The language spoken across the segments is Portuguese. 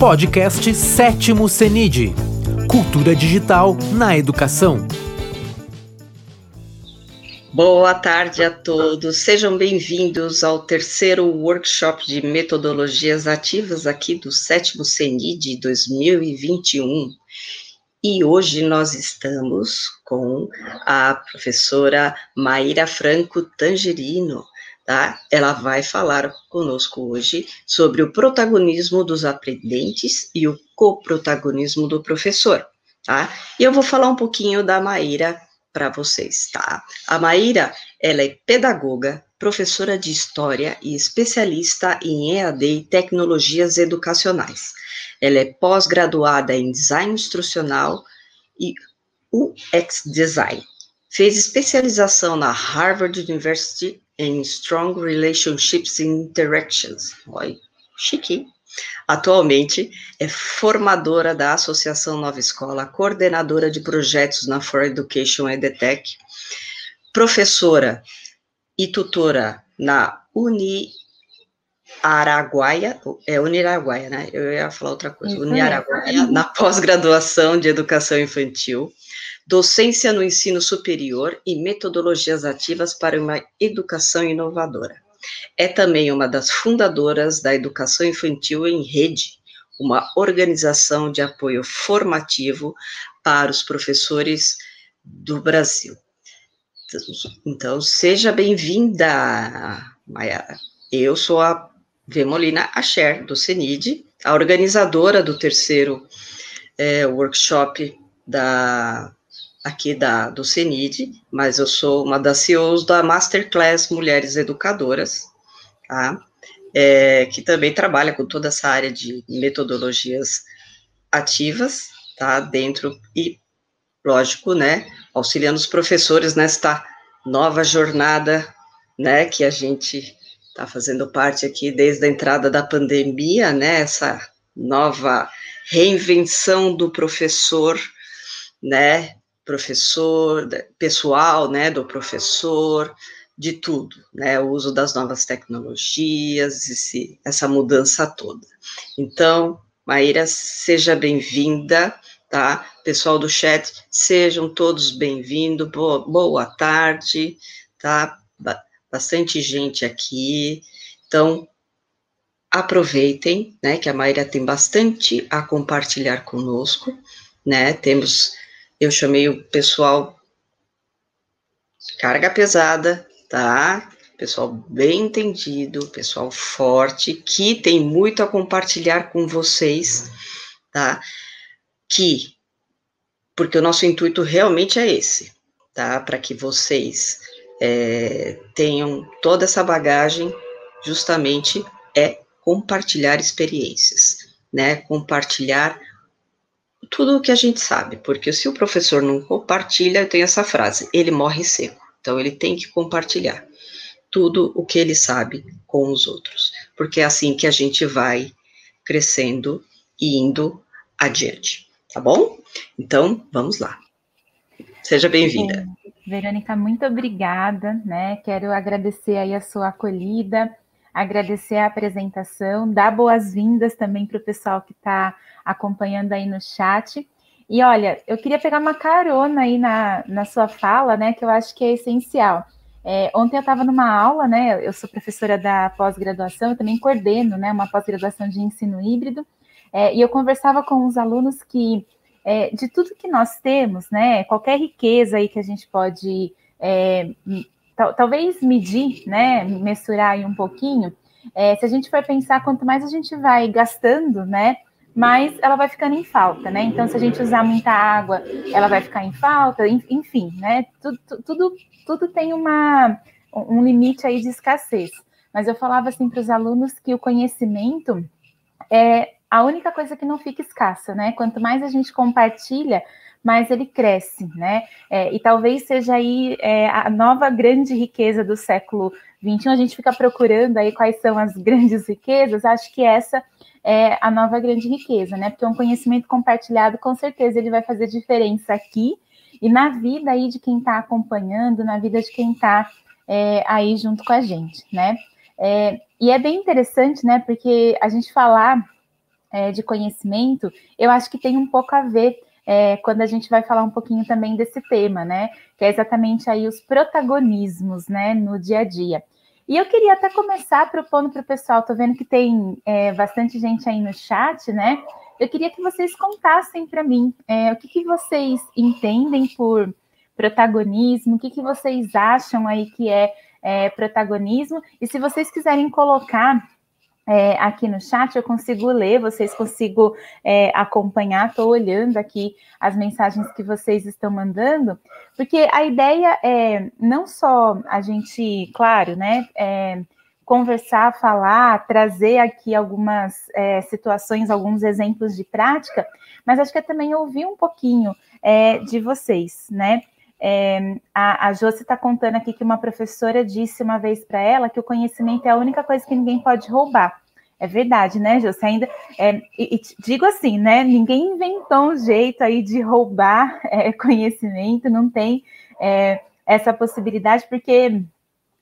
Podcast Sétimo CENID Cultura Digital na Educação. Boa tarde a todos, sejam bem-vindos ao terceiro workshop de metodologias ativas aqui do sétimo CENID 2021. E hoje nós estamos com a professora Maíra Franco Tangerino, tá? Ela vai falar conosco hoje sobre o protagonismo dos aprendentes e o coprotagonismo do professor, tá? E eu vou falar um pouquinho da Maíra para vocês, tá? A Maíra, ela é pedagoga, professora de história e especialista em EAD e tecnologias educacionais. Ela é pós-graduada em design instrucional e UX design. Fez especialização na Harvard University em Strong Relationships and Interactions. Oi, chique. Atualmente é formadora da Associação Nova Escola, coordenadora de projetos na For Education EDTech, professora e tutora na Uni Araguaia, é Uniraguaia, né? Eu ia falar outra coisa. Uniraguaia, na pós-graduação de educação infantil docência no ensino superior e metodologias ativas para uma educação inovadora. É também uma das fundadoras da Educação Infantil em Rede, uma organização de apoio formativo para os professores do Brasil. Então, seja bem-vinda, Mayara. Eu sou a Vemolina Asher, do CENID, a organizadora do terceiro é, workshop da aqui da, do CENID, mas eu sou uma das CEOs da Masterclass Mulheres Educadoras, tá? É, que também trabalha com toda essa área de metodologias ativas, tá? Dentro e, lógico, né, auxiliando os professores nesta nova jornada, né, que a gente está fazendo parte aqui desde a entrada da pandemia, né, essa nova reinvenção do professor, né, professor, pessoal, né, do professor, de tudo, né, o uso das novas tecnologias, esse, essa mudança toda. Então, Maíra, seja bem-vinda, tá? Pessoal do chat, sejam todos bem-vindos, boa, boa tarde, tá? Bastante gente aqui, então, aproveitem, né, que a Maíra tem bastante a compartilhar conosco, né, temos eu chamei o pessoal carga pesada, tá? Pessoal bem entendido, pessoal forte, que tem muito a compartilhar com vocês, tá? Que, porque o nosso intuito realmente é esse, tá? Para que vocês é, tenham toda essa bagagem, justamente é compartilhar experiências, né? Compartilhar tudo o que a gente sabe, porque se o professor não compartilha, eu tenho essa frase, ele morre seco. Então, ele tem que compartilhar tudo o que ele sabe com os outros, porque é assim que a gente vai crescendo e indo adiante, tá bom? Então, vamos lá. Seja bem-vinda. Verônica, muito obrigada, né? Quero agradecer aí a sua acolhida, agradecer a apresentação, dar boas-vindas também para o pessoal que está acompanhando aí no chat. E olha, eu queria pegar uma carona aí na, na sua fala, né, que eu acho que é essencial. É, ontem eu estava numa aula, né, eu sou professora da pós-graduação, eu também coordeno, né, uma pós-graduação de ensino híbrido, é, e eu conversava com os alunos que, é, de tudo que nós temos, né, qualquer riqueza aí que a gente pode, é, talvez medir, né, mensurar aí um pouquinho, é, se a gente for pensar, quanto mais a gente vai gastando, né, mas ela vai ficando em falta, né? Então, se a gente usar muita água, ela vai ficar em falta, enfim, né? Tudo, tudo, tudo tem uma, um limite aí de escassez. Mas eu falava assim para os alunos que o conhecimento é a única coisa que não fica escassa, né? Quanto mais a gente compartilha, mais ele cresce, né? É, e talvez seja aí é, a nova grande riqueza do século XXI. A gente fica procurando aí quais são as grandes riquezas. Acho que essa é a nova grande riqueza, né? Porque um conhecimento compartilhado, com certeza, ele vai fazer diferença aqui e na vida aí de quem está acompanhando, na vida de quem está é, aí junto com a gente, né? É, e é bem interessante, né? Porque a gente falar é, de conhecimento, eu acho que tem um pouco a ver é, quando a gente vai falar um pouquinho também desse tema, né? Que é exatamente aí os protagonismos, né, no dia a dia. E eu queria até começar propondo para o pessoal, tô vendo que tem é, bastante gente aí no chat, né? Eu queria que vocês contassem para mim é, o que, que vocês entendem por protagonismo, o que, que vocês acham aí que é, é protagonismo, e se vocês quiserem colocar é, aqui no chat, eu consigo ler, vocês consigo é, acompanhar, estou olhando aqui as mensagens que vocês estão mandando, porque a ideia é não só a gente, claro, né, é, conversar, falar, trazer aqui algumas é, situações, alguns exemplos de prática, mas acho que é também ouvir um pouquinho é, de vocês, né? É, a, a Josi está contando aqui que uma professora disse uma vez para ela que o conhecimento é a única coisa que ninguém pode roubar. É verdade, né, Josi? Ainda é, e, e, digo assim, né? Ninguém inventou um jeito aí de roubar é, conhecimento, não tem é, essa possibilidade, porque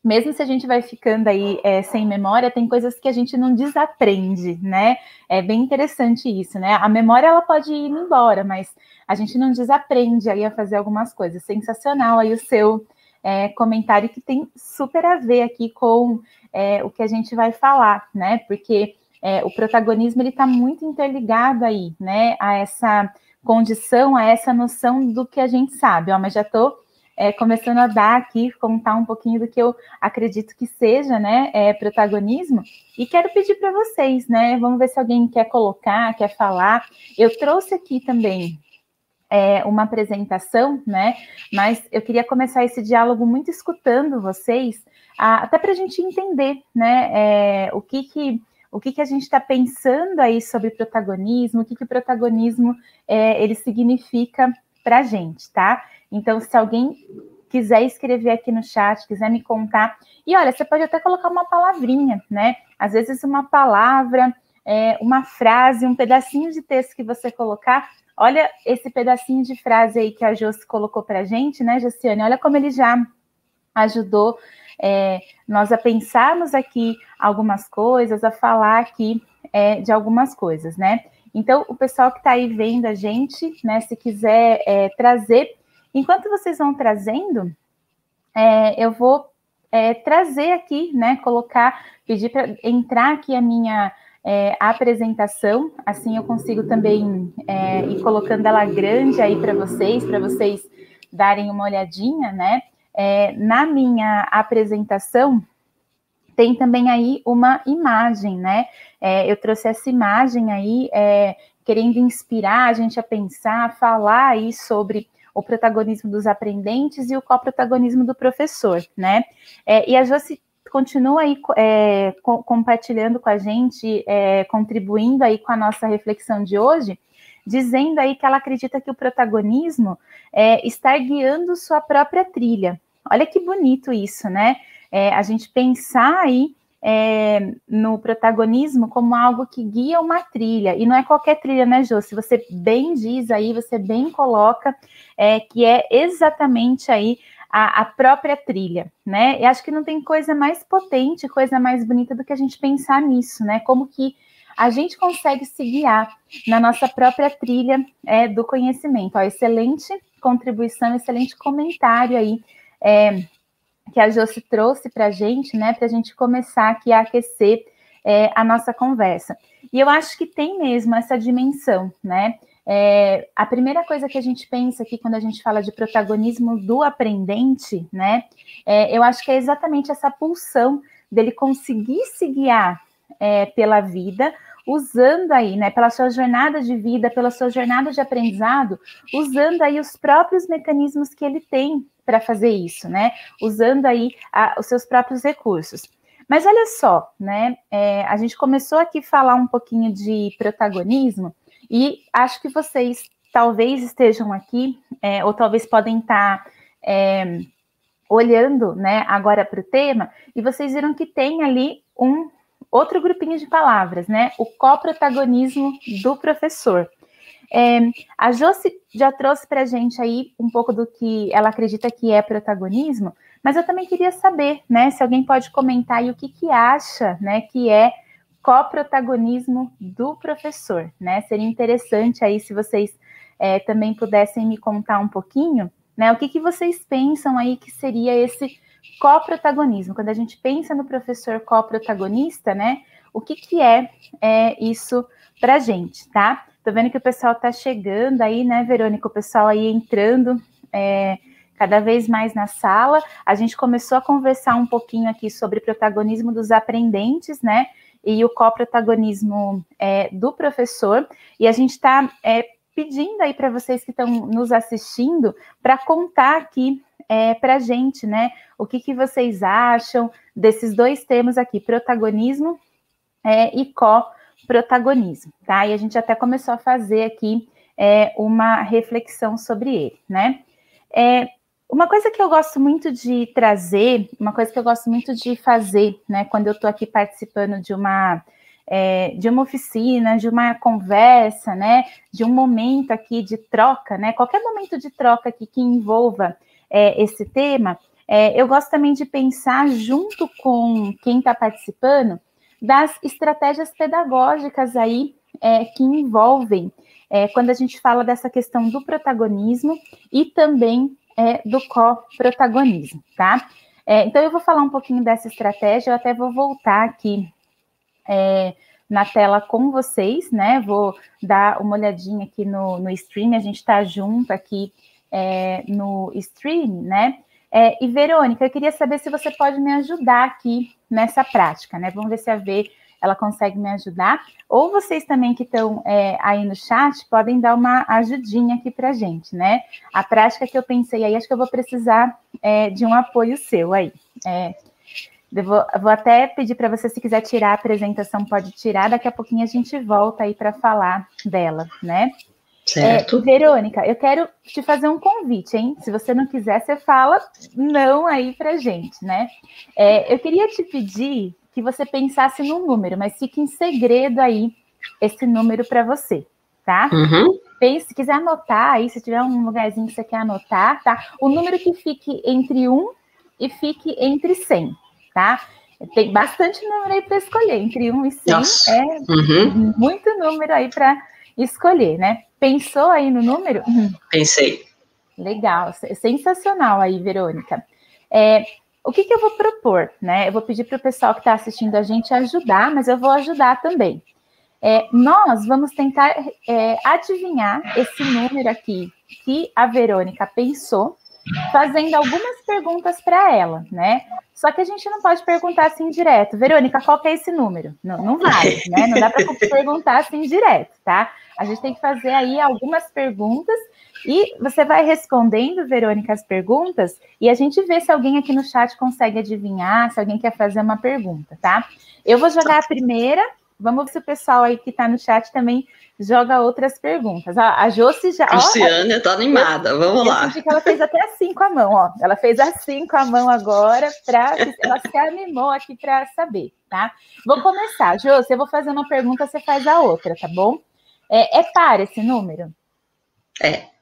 mesmo se a gente vai ficando aí é, sem memória, tem coisas que a gente não desaprende, né? É bem interessante isso, né? A memória ela pode ir embora, mas a gente não desaprende aí a fazer algumas coisas. Sensacional aí o seu é, comentário que tem super a ver aqui com é, o que a gente vai falar, né? Porque é, o protagonismo ele está muito interligado aí, né? A essa condição, a essa noção do que a gente sabe. Ó, mas já estou é, começando a dar aqui, contar um pouquinho do que eu acredito que seja, né, é, protagonismo, e quero pedir para vocês, né, vamos ver se alguém quer colocar, quer falar. Eu trouxe aqui também é, uma apresentação, né, mas eu queria começar esse diálogo muito escutando vocês, a, até para a gente entender, né, é, o que que o que, que a gente está pensando aí sobre protagonismo, o que, que o protagonismo é, ele significa para a gente, tá? Então, se alguém quiser escrever aqui no chat, quiser me contar, e olha, você pode até colocar uma palavrinha, né? Às vezes uma palavra, é, uma frase, um pedacinho de texto que você colocar. Olha esse pedacinho de frase aí que a Josi colocou para a gente, né, Josiane? Olha como ele já ajudou é, nós a pensarmos aqui algumas coisas, a falar aqui é, de algumas coisas, né? Então, o pessoal que está aí vendo a gente, né, se quiser é, trazer, enquanto vocês vão trazendo, é, eu vou é, trazer aqui, né, colocar, pedir para entrar aqui a minha é, apresentação, assim eu consigo também é, ir colocando ela grande aí para vocês, para vocês darem uma olhadinha, né? É, na minha apresentação, tem também aí uma imagem, né? É, eu trouxe essa imagem aí, é, querendo inspirar a gente a pensar, a falar aí sobre o protagonismo dos aprendentes e o coprotagonismo do professor, né? É, e a Josi continua aí é, co compartilhando com a gente, é, contribuindo aí com a nossa reflexão de hoje, dizendo aí que ela acredita que o protagonismo é está guiando sua própria trilha. Olha que bonito isso, né? é, a gente pensar aí é, no protagonismo como algo que guia uma trilha, e não é qualquer trilha, né, Jô? Se você bem diz aí, você bem coloca é, que é exatamente aí a, a, própria trilha, né? E acho que não tem coisa mais potente, coisa mais bonita do que a gente pensar nisso, né? Como que a gente consegue se guiar na nossa própria trilha é, do conhecimento. Ó, excelente contribuição, excelente comentário aí. É, que a Josi trouxe para a gente, né, para a gente começar aqui a aquecer é, a nossa conversa. E eu acho que tem mesmo essa dimensão, né? É, a primeira coisa que a gente pensa aqui quando a gente fala de protagonismo do aprendente, né? É, eu acho que é exatamente essa pulsão dele conseguir se guiar é, pela vida, usando aí, né, pela sua jornada de vida, pela sua jornada de aprendizado, usando aí os próprios mecanismos que ele tem para fazer isso, né? Usando aí a, os seus próprios recursos. Mas olha só, né? É, a gente começou aqui a falar um pouquinho de protagonismo e acho que vocês talvez estejam aqui, é, ou talvez podem estar tá, é, olhando, né, agora para o tema, e vocês viram que tem ali um outro grupinho de palavras, né? O coprotagonismo do professor. É, a Josi já trouxe para a gente aí um pouco do que ela acredita que é protagonismo, mas eu também queria saber, né, se alguém pode comentar aí o que, que acha, né, que é coprotagonismo do professor, né? Seria interessante aí se vocês é, também pudessem me contar um pouquinho, né? O que, que vocês pensam aí que seria esse coprotagonismo? Quando a gente pensa no professor coprotagonista, né? O que, que é, é isso para gente, tá? Tô vendo que o pessoal tá chegando aí, né, Verônica? O pessoal aí entrando é, cada vez mais na sala. A gente começou a conversar um pouquinho aqui sobre protagonismo dos aprendentes, né? E o coprotagonismo é, do professor. E a gente está é, pedindo aí para vocês que estão nos assistindo para contar aqui é, para a gente, né? O que, que vocês acham desses dois termos aqui, protagonismo é, e co-protagonismo, tá? E a gente até começou a fazer aqui é, uma reflexão sobre ele, né? É, uma coisa que eu gosto muito de trazer, uma coisa que eu gosto muito de fazer, né, quando eu estou aqui participando de uma é, de uma oficina, de uma conversa, né, de um momento aqui de troca, né, qualquer momento de troca aqui que envolva é, esse tema, é, eu gosto também de pensar junto com quem está participando das estratégias pedagógicas aí é, que envolvem é, quando a gente fala dessa questão do protagonismo e também é, do co-protagonismo, tá? então eu vou falar um pouquinho dessa estratégia, eu até vou voltar aqui é, na tela com vocês, né? Vou dar uma olhadinha aqui no, no stream, a gente está junto aqui é, no stream, né? É, e Verônica, eu queria saber se você pode me ajudar aqui nessa prática, né? Vamos ver se a V ela consegue me ajudar. Ou vocês também que estão é, aí no chat podem dar uma ajudinha aqui para gente, né? A prática que eu pensei aí, acho que eu vou precisar é, de um apoio seu aí. É, eu vou, vou até pedir para você, se quiser tirar a apresentação, pode tirar. Daqui a pouquinho a gente volta aí para falar dela, né? Certo. É, Verônica, eu quero te fazer um convite, hein? Se você não quiser, você fala não aí para gente, né? É, eu queria te pedir que você pensasse num número, mas fique em segredo aí esse número para você, tá? Uhum. Pense, se quiser anotar aí, se tiver um lugarzinho que você quer anotar, tá? O número que fique entre 1 e fique entre 100 tá? Tem bastante número aí para escolher, entre 1 e 100 Nossa. é uhum. muito número aí para escolher, né? Pensou aí no número? Uhum. Pensei. Legal, sensacional aí, Verônica. É, o que, que, eu vou propor, né? Eu vou pedir para o pessoal que está assistindo a gente ajudar, mas eu vou ajudar também. É, nós vamos tentar é, adivinhar esse número aqui que a Verônica pensou fazendo algumas perguntas para ela, né? Só que a gente não pode perguntar assim direto. Verônica, qual é esse número? Não, não vale, né? Não dá para perguntar assim direto, tá? A gente tem que fazer aí algumas perguntas e você vai respondendo, Verônica, as perguntas e a gente vê se alguém aqui no chat consegue adivinhar, se alguém quer fazer uma pergunta, tá? Eu vou jogar a primeira Vamos ver se o pessoal aí que está no chat também joga outras perguntas. A, a Josi já. Luciana está animada, vamos eu, lá. Eu que ela fez até assim com a mão, ó. Ela fez assim com a mão agora, para ela se animou aqui para saber, tá? Vou começar. Josi, eu vou fazer uma pergunta, você faz a outra, tá bom? É, é par esse número? É.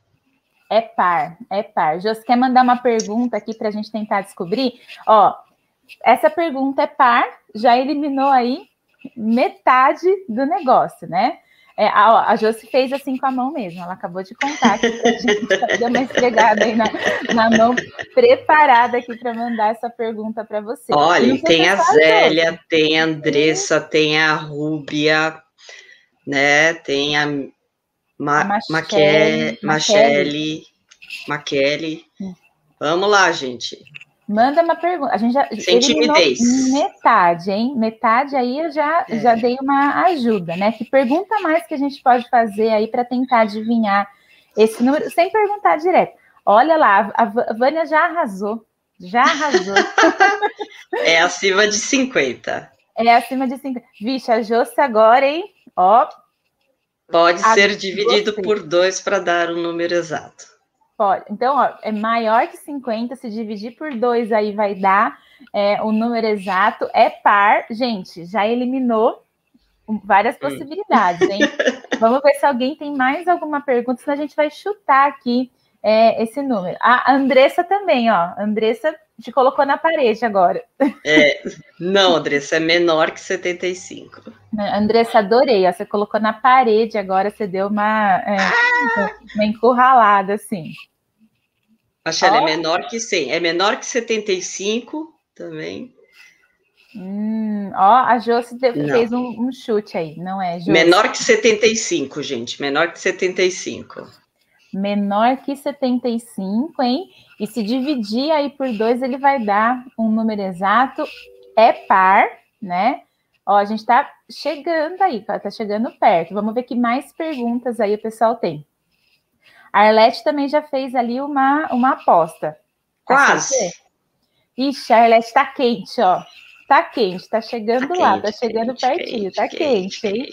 É par, é par. Josi, quer mandar uma pergunta aqui para a gente tentar descobrir? Ó, essa pergunta é par, já eliminou aí metade do negócio, né? É, a, a Josi fez assim com a mão mesmo, ela acabou de contar que a gente deu uma esfregada aí na, na mão, preparada aqui para mandar essa pergunta para você. Olha, tem a Zélia, tem a Andressa, tem a Rúbia, né? Tem a, Ma Machele, Maquele. Hum. Vamos lá, gente. Manda uma pergunta. A gente já Sem timidez. metade, hein? Metade aí eu já, é. já dei uma ajuda, né? Que pergunta mais que a gente pode fazer aí para tentar adivinhar esse número, sem perguntar direto. Olha lá, a Vânia já arrasou. Já arrasou. é acima de 50. É acima de 50. Vixe, a Josse agora, hein? Ó. Pode ser dividido por dois para dar o um número exato. Pode. Então, ó, é maior que 50, se dividir por 2 aí vai dar é, o número exato. É par. Gente, já eliminou várias possibilidades, hein? Vamos ver se alguém tem mais alguma pergunta, senão a gente vai chutar aqui é, esse número. A Andressa também, ó. A Andressa te colocou na parede agora. É, não, Andressa, é menor que 75. Andressa, adorei. Ó, você colocou na parede agora, você deu uma, é, uma encurralada, assim. Acho que ela é menor que 100. É menor que 75 também. Hum, ó, a Josi fez um, um, chute aí, não é, Josi? Menor que 75, gente. Menor que 75. Menor que 75, hein? E se dividir aí por dois, ele vai dar um número exato. É par, né? Ó, a gente tá chegando aí, tá chegando perto. Vamos ver que mais perguntas aí o pessoal tem. A Arlete também já fez ali uma, uma aposta. Quase. Ixi, a Arlete tá quente, ó. Tá quente, tá chegando tá lá, quente, tá chegando quente, pertinho, quente, tá quente, hein?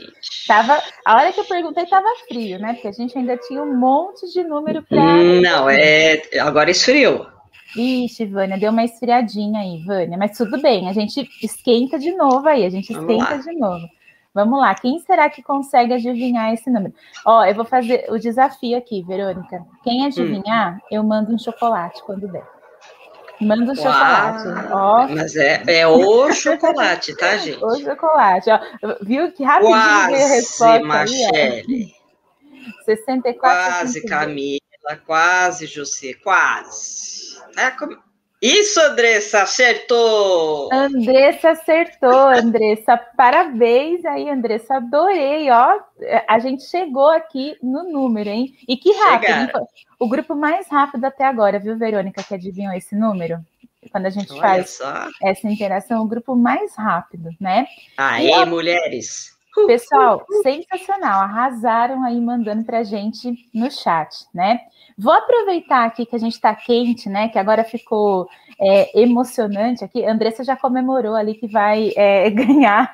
Tava, a hora que eu perguntei tava frio, né? Porque a gente ainda tinha um monte de número para. Não, é. Agora esfriou. Ixi, Vânia, deu uma esfriadinha aí, Vânia, mas tudo bem, a gente esquenta de novo aí, a gente esquenta de novo. Vamos lá, quem será que consegue adivinhar esse número? Ó, eu vou fazer o desafio aqui, Verônica. Quem adivinhar, hum. eu mando um chocolate quando der. Manda o chocolate. Ó. Mas é, é o chocolate, tá, gente? O chocolate. Ó. Viu que rapidinho Quase, veio a resposta Machele. 64. Quase, 65. Camila. Quase, José. Quase. É. Isso, Andressa, acertou! Andressa acertou, Andressa. Parabéns aí, Andressa. Adorei, ó. A gente chegou aqui no número, hein? E que rápido. Hein? O grupo mais rápido até agora, viu, Verônica, que adivinhou esse número? Quando a gente Olha faz só. essa interação, o grupo mais rápido, né? Aí, ó, mulheres! Pessoal, sensacional. Arrasaram aí mandando pra gente no chat, né? Vou aproveitar aqui que a gente está quente, né? Que agora ficou é, emocionante aqui. A Andressa já comemorou ali que vai é, ganhar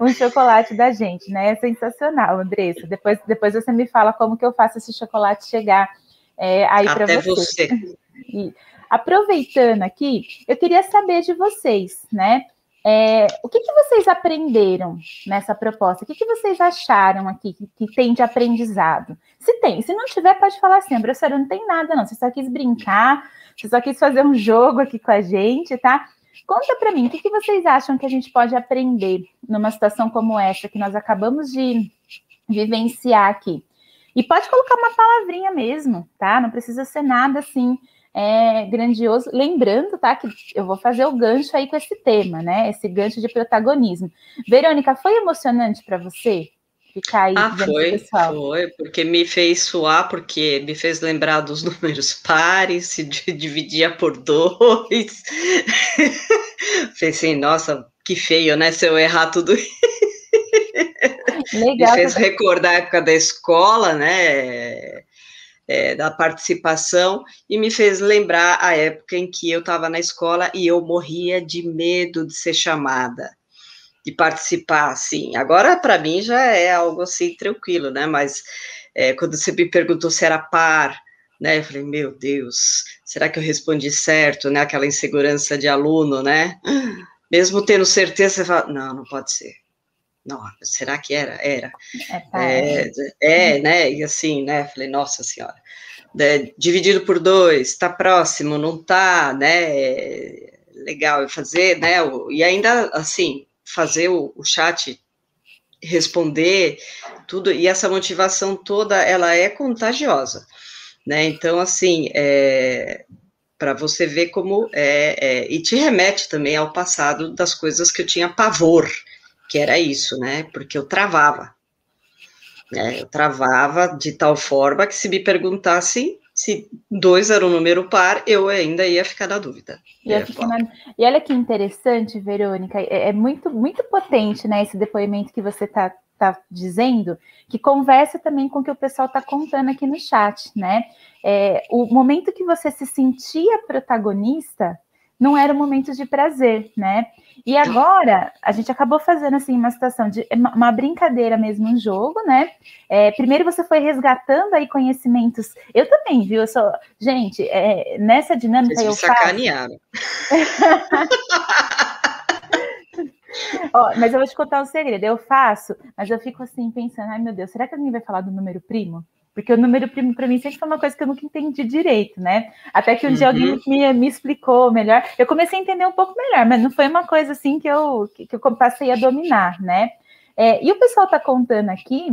um chocolate da gente, né? É sensacional, Andressa. Depois, depois você me fala como que eu faço esse chocolate chegar é, aí para você. você. E, aproveitando aqui, eu queria saber de vocês, né? É, o que, que, vocês aprenderam nessa proposta? O que, que vocês acharam aqui que, que, tem de aprendizado? Se tem, se não tiver, pode falar assim, professora, não tem nada não, você só quis brincar, você só quis fazer um jogo aqui com a gente, tá? Conta para mim, o que, que vocês acham que a gente pode aprender numa situação como essa que nós acabamos de vivenciar aqui? E pode colocar uma palavrinha mesmo, tá? Não precisa ser nada assim é, grandioso. Lembrando, tá, que eu vou fazer o gancho aí com esse tema, né? Esse gancho de protagonismo. Verônica, foi emocionante para você? Ficar aí ah, foi, pessoal? foi, porque me fez suar, porque me fez lembrar dos números pares, se dividia por dois. Pensei, nossa, que feio, né? Se eu errar tudo isso. Legal. Me fez recordar a época da escola, né? É, da participação e me fez lembrar a época em que eu estava na escola e eu morria de medo de ser chamada, de participar, assim. Agora, para mim, já é algo assim tranquilo, né? Mas é, quando você me perguntou se era par, né? Eu falei, meu Deus, será que eu respondi certo, né? Aquela insegurança de aluno, né? Mesmo tendo certeza, você fala, não, não pode ser. Não, será que era? Era. É, é, é, né? E assim, né? Falei, nossa senhora. Né, dividido por dois, está próximo, não está, né? Legal fazer, né? E ainda assim, fazer o, o chat responder tudo e essa motivação toda ela é contagiosa, né? Então assim, é, para você ver como é, é, e te remete também ao passado das coisas que eu tinha pavor, que era isso, né? Porque eu travava. Né? Eu travava de tal forma que se me perguntasse se dois era um número par, eu ainda ia ficar na dúvida. Na... E olha que interessante, Verônica, é, é, muito, muito potente, né, esse depoimento que você está tá dizendo, que conversa também com o que o pessoal está contando aqui no chat, né? É, o momento que você se sentia protagonista não era um momento de prazer, né? E agora a gente acabou fazendo assim uma situação de uma brincadeira mesmo, um jogo, né? É, primeiro você foi resgatando aí conhecimentos. Eu também, viu? Eu sou gente é, nessa dinâmica Vocês eu me sacanearam. Ó, mas eu vou te contar um segredo. Eu faço, mas eu fico assim pensando, ai meu Deus, será que alguém vai falar do número primo? Porque o número primo para mim sempre foi uma coisa que eu nunca entendi direito, né? Até que um uhum. dia alguém uhum. me, me explicou melhor. Eu comecei a entender um pouco melhor, mas não foi uma coisa assim que eu, que eu passei a dominar, né? É, e o pessoal está contando aqui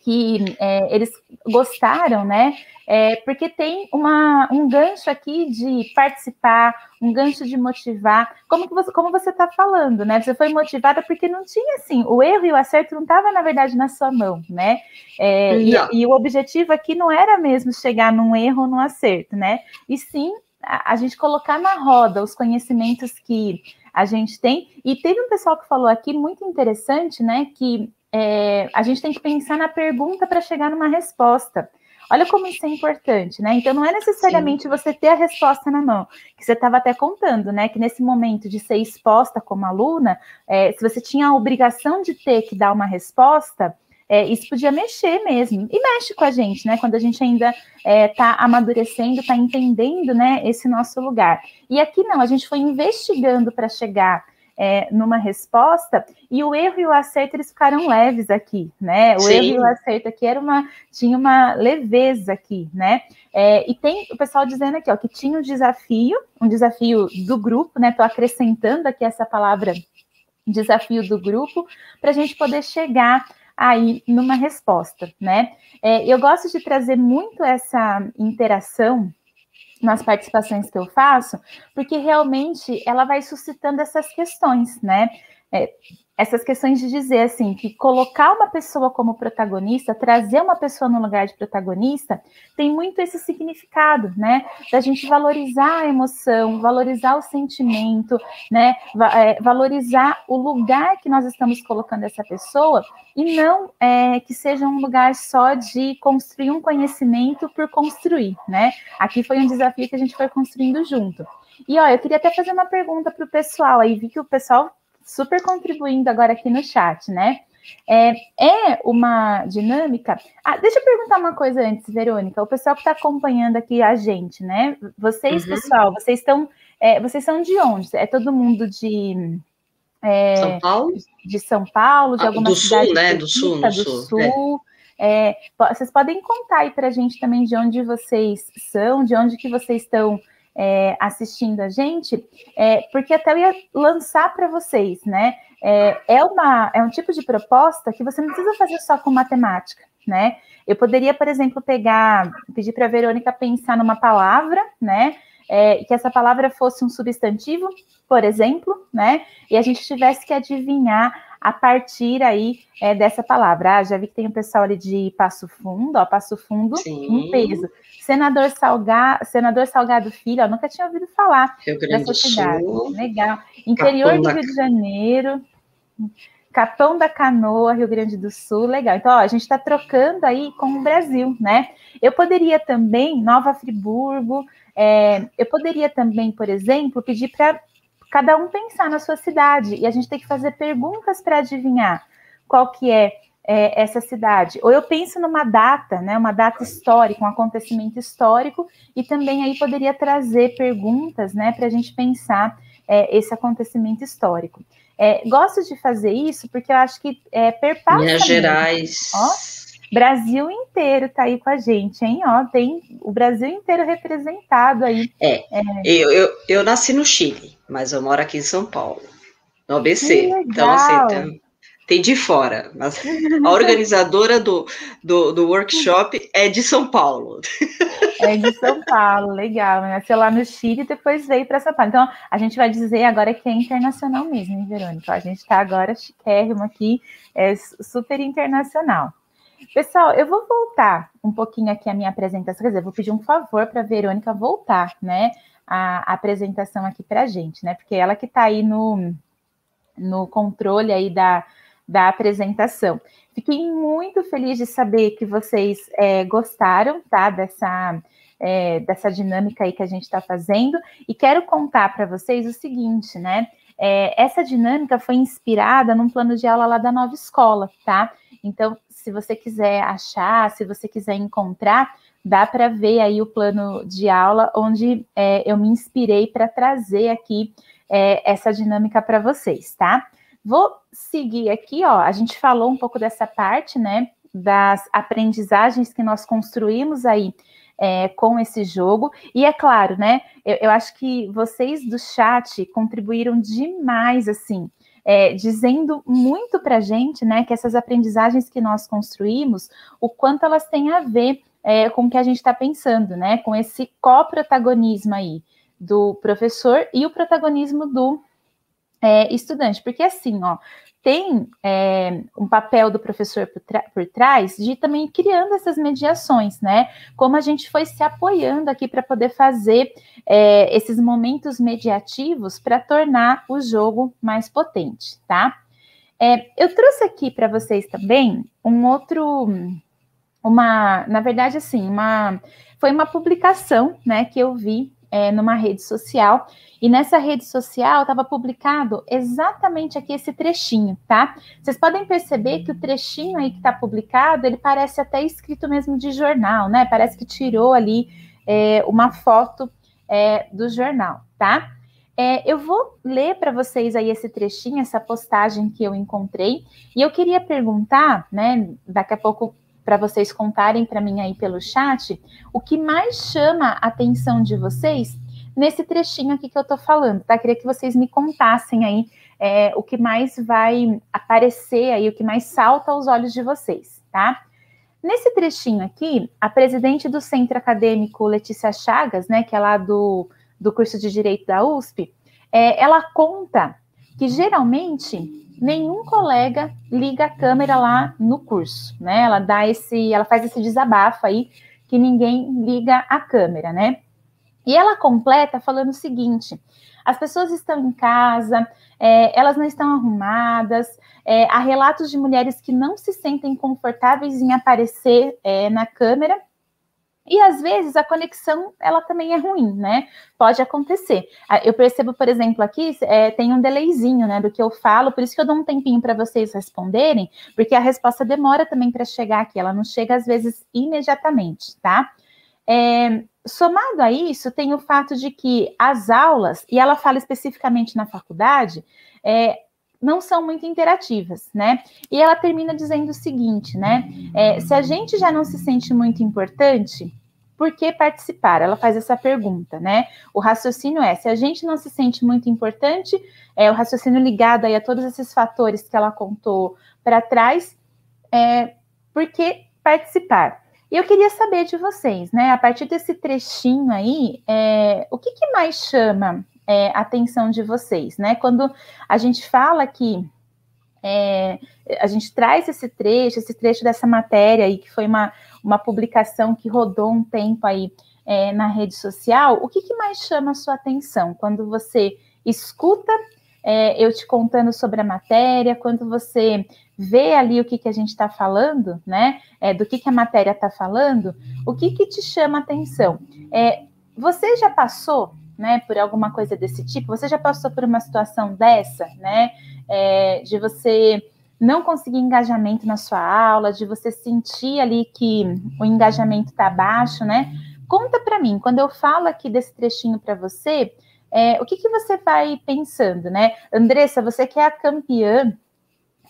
que é, eles gostaram, né? É, porque tem uma, um gancho aqui de participar, um gancho de motivar, como que você, como você está falando, né? Você foi motivada porque não tinha assim, o erro e o acerto não estava, na verdade, na sua mão, né? É, e, e, o objetivo aqui não era mesmo chegar num erro ou num acerto, né? E sim a, a gente colocar na roda os conhecimentos que a gente tem. E teve um pessoal que falou aqui muito interessante, né? Que é, a gente tem que pensar na pergunta para chegar numa resposta. Olha como isso é importante, né? Então não é necessariamente Sim. você ter a resposta na mão, que você estava até contando, né? Que nesse momento de ser exposta como aluna, é, se você tinha a obrigação de ter que dar uma resposta, é, isso podia mexer mesmo. E mexe com a gente, né? Quando a gente ainda está é, tá amadurecendo, está entendendo, né, esse nosso lugar. E aqui não, a gente foi investigando para chegar é, numa resposta, e o erro e o acerto eles ficaram leves aqui, né? O Sim. erro e o acerto aqui era uma, tinha uma leveza aqui, né? É, e tem o pessoal dizendo aqui, ó, que tinha um desafio, um desafio do grupo, né? Estou acrescentando aqui essa palavra desafio do grupo, para a gente poder chegar aí numa resposta, né? É, eu gosto de trazer muito essa interação nas participações que eu faço, porque realmente ela vai suscitando essas questões, né? É, essas questões de dizer assim que colocar uma pessoa como protagonista, trazer uma pessoa no lugar de protagonista, tem muito esse significado, né? Da gente valorizar a emoção, valorizar o sentimento, né? É, valorizar o lugar que nós estamos colocando essa pessoa e não é, que seja um lugar só de construir um conhecimento por construir, né? Aqui foi um desafio que a gente foi construindo junto. E ó, eu queria até fazer uma pergunta para o pessoal aí, vi que o pessoal super contribuindo agora aqui no chat, né? É, é uma dinâmica. Ah, deixa eu perguntar uma coisa antes, Verônica. O pessoal que está acompanhando aqui a gente, né? Vocês, uhum. pessoal, vocês estão. É, vocês são de onde? É todo mundo de. É, São Paulo? De São Paulo, de ah, alguma do cidade sul, né? Do sul, do sul. sul. É. é vocês podem contar aí para a gente também de onde vocês são, de onde que vocês estão é, assistindo a gente, é, porque até eu ia lançar para vocês, né? É, é, uma, é um tipo de proposta que você não precisa fazer só com matemática, né? Eu poderia, por exemplo, pegar, pedir para a Verônica pensar numa palavra, né? É, que essa palavra fosse um substantivo, por exemplo, né? E a gente tivesse que adivinhar a partir aí é, dessa palavra. Ah, já vi que tem um pessoal ali de Passo Fundo, ó, Passo Fundo, Sim. um peso. Senador, Salga, Senador Salgado Filho, ó, nunca tinha ouvido falar Rio Grande dessa cidade. Sul. Legal. Interior Capão do Rio da... de Janeiro. Capão da Canoa, Rio Grande do Sul, legal. Então, ó, a gente está trocando aí com o Brasil, né? Eu poderia também, Nova Friburgo, é, eu poderia também, por exemplo, pedir para cada um pensar na sua cidade e a gente tem que fazer perguntas para adivinhar qual que é, é, essa cidade. Ou eu penso numa data, né, uma data histórica, um acontecimento histórico, e também aí poderia trazer perguntas, né, para a gente pensar é, esse acontecimento histórico. É, gosto de fazer isso porque eu acho que é, perpassa. Minas Gerais. Ó, Brasil inteiro está aí com a gente, hein? Ó, tem o Brasil inteiro representado aí. É, é. Eu, eu, eu nasci no Chile, mas eu moro aqui em São Paulo, no ABC. Então, assim, tem, tem, de fora. Mas a organizadora do, do, do, workshop é de São Paulo. É de São Paulo, legal. Nasceu lá no Chile e depois veio para São Paulo. Então, a gente vai dizer agora que é internacional mesmo, hein, Verônica? A gente está agora chiquérrimo aqui, é super internacional. Pessoal, eu vou voltar um pouquinho aqui a minha apresentação, quer dizer, vou pedir um favor para a Verônica voltar, né, a, a apresentação aqui para a gente, né, porque ela que está aí no, no controle aí da, da apresentação. Fiquei muito feliz de saber que vocês é, gostaram, tá, dessa, é, dessa dinâmica aí que a gente está fazendo, e quero contar para vocês o seguinte, né, é, essa dinâmica foi inspirada num plano de aula lá da nova escola, tá? Então, se você quiser achar, se você quiser encontrar, dá para ver aí o plano de aula onde é, eu me inspirei para trazer aqui é, essa dinâmica para vocês, tá? Vou seguir aqui, ó. A gente falou um pouco dessa parte, né? das aprendizagens que nós construímos aí é, com esse jogo. E é claro, né? Eu, eu acho que vocês do chat contribuíram demais, assim, é, dizendo muito para a gente, né, que essas aprendizagens que nós construímos, o quanto elas têm a ver é, com o que a gente está pensando, né, com esse coprotagonismo aí do professor e o protagonismo do é, estudante, porque assim, ó, tem é, um papel do professor por, por, trás de também criando essas mediações, né? Como a gente foi se apoiando aqui para poder fazer é, esses momentos mediativos para tornar o jogo mais potente, tá? É, eu trouxe aqui para vocês também um outro, uma, na verdade, assim, uma foi uma publicação, né, que eu vi é, numa rede social, e nessa rede social estava publicado exatamente aqui esse trechinho, tá? Vocês podem perceber que o trechinho aí que está publicado, ele parece até escrito mesmo de jornal, né? Parece que tirou ali é, uma foto é, do jornal, tá? É, eu vou ler para vocês aí esse trechinho, essa postagem que eu encontrei, e eu queria perguntar, né? Daqui a pouco para vocês contarem para mim aí pelo chat o que mais chama a atenção de vocês nesse trechinho aqui que eu estou falando, tá? Queria que vocês me contassem aí é, o que mais vai aparecer aí, o que mais salta aos olhos de vocês, tá? Nesse trechinho aqui, a presidente do Centro Acadêmico Letícia Chagas, né, que é lá do, do curso de Direito da USP, é, ela conta que geralmente nenhum colega liga a câmera lá no curso, né? Ela dá esse, ela faz esse desabafo aí que ninguém liga a câmera, né? E ela completa falando o seguinte: as pessoas estão em casa, é, elas não estão arrumadas, é, há relatos de mulheres que não se sentem confortáveis em aparecer é, na câmera e às vezes a conexão ela também é ruim, né? Pode acontecer. Ah, eu percebo, por exemplo, aqui é, tem um delayzinho, né, do que eu falo, por isso que eu dou um tempinho para vocês responderem, porque a resposta demora também para chegar aqui, ela não chega às vezes imediatamente, tá? É, somado a isso, tem o fato de que as aulas, e ela fala especificamente na faculdade, é, não são muito interativas, né? E ela termina dizendo o seguinte, né? É, se a gente já não se sente muito importante, por que participar? Ela faz essa pergunta, né? O raciocínio é: se a gente não se sente muito importante, é o raciocínio ligado aí a todos esses fatores que ela contou para trás, é, por que participar? E eu queria saber de vocês, né? A partir desse trechinho aí, é, o que, que mais chama é, atenção de vocês, né? Quando a gente fala que é, a gente traz esse trecho, esse trecho dessa matéria aí, que foi uma, uma publicação que rodou um tempo aí é, na rede social, o que, que, mais chama a sua atenção quando você escuta é, eu te contando sobre a matéria, quando você vê ali o que, que a gente está falando, né? É, do que, que a matéria está falando, o que, que te chama a atenção? É, você já passou né, por alguma coisa desse tipo? Você já passou por uma situação dessa, né, é, de você não conseguir engajamento na sua aula, de você sentir ali que o engajamento está baixo, né? Conta para mim, quando eu falo aqui desse trechinho para você, é, o que, que você vai pensando, né? Andressa, você que é a campeã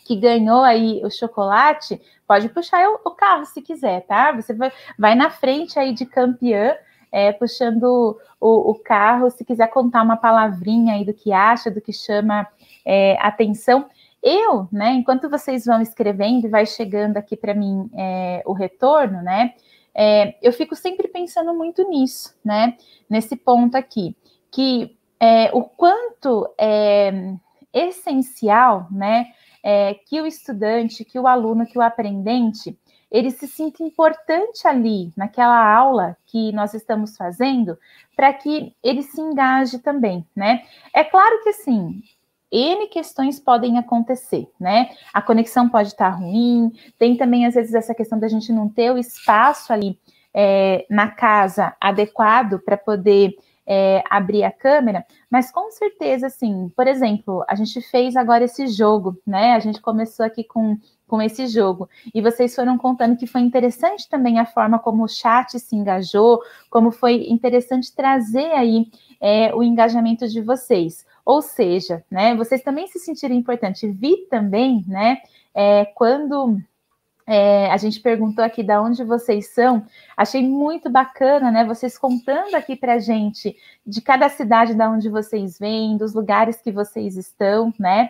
que ganhou aí o chocolate, pode puxar o, carro se quiser, tá? Você vai, vai na frente aí de campeã é, puxando o, o, carro, se quiser contar uma palavrinha aí do que acha, do que chama é, atenção. Eu, né, enquanto vocês vão escrevendo e vai chegando aqui para mim é, o retorno, né, é, eu fico sempre pensando muito nisso, né, nesse ponto aqui, que é, o quanto é essencial, né, é, que o estudante, que o aluno, que o aprendente ele se sinta importante ali, naquela aula que nós estamos fazendo, para que ele se engaje também, né? É claro que sim, N questões podem acontecer, né? A conexão pode estar ruim, tem também, às vezes, essa questão da gente não ter o espaço ali é, na casa adequado para poder é, abrir a câmera, mas com certeza, assim, por exemplo, a gente fez agora esse jogo, né? A gente começou aqui com com esse jogo. E vocês foram contando que foi interessante também a forma como o chat se engajou, como foi interessante trazer aí é, o engajamento de vocês. Ou seja, né, vocês também se sentiram importante. Vi também, né, é, quando É, a gente perguntou aqui de onde vocês são. Achei muito bacana, né? Vocês contando aqui para gente de cada cidade da onde vocês vêm, dos lugares que vocês estão, né?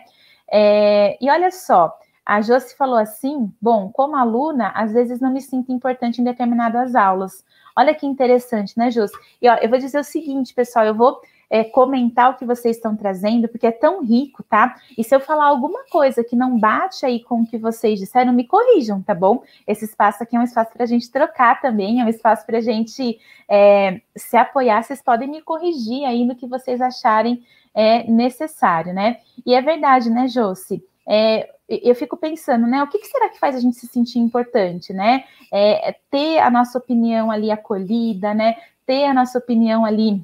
É, e olha só, a Josi falou assim: bom, como aluna, às vezes não me sinto importante em determinadas aulas. Olha que interessante, né, Josi? E ó, eu vou dizer o seguinte, pessoal, eu vou é, comentar o que vocês estão trazendo, porque é tão rico, tá? E se eu falar alguma coisa que não bate aí com o que vocês disseram, me corrijam, tá bom? Esse espaço aqui é um espaço para a gente trocar também, é um espaço para a gente é, se apoiar. Vocês podem me corrigir aí no que vocês acharem é, necessário, né? E é verdade, né, Josi? É, eu fico pensando, né? O que, que, será que faz a gente se sentir importante, né? É, é ter a nossa opinião ali acolhida, né? Ter a nossa opinião ali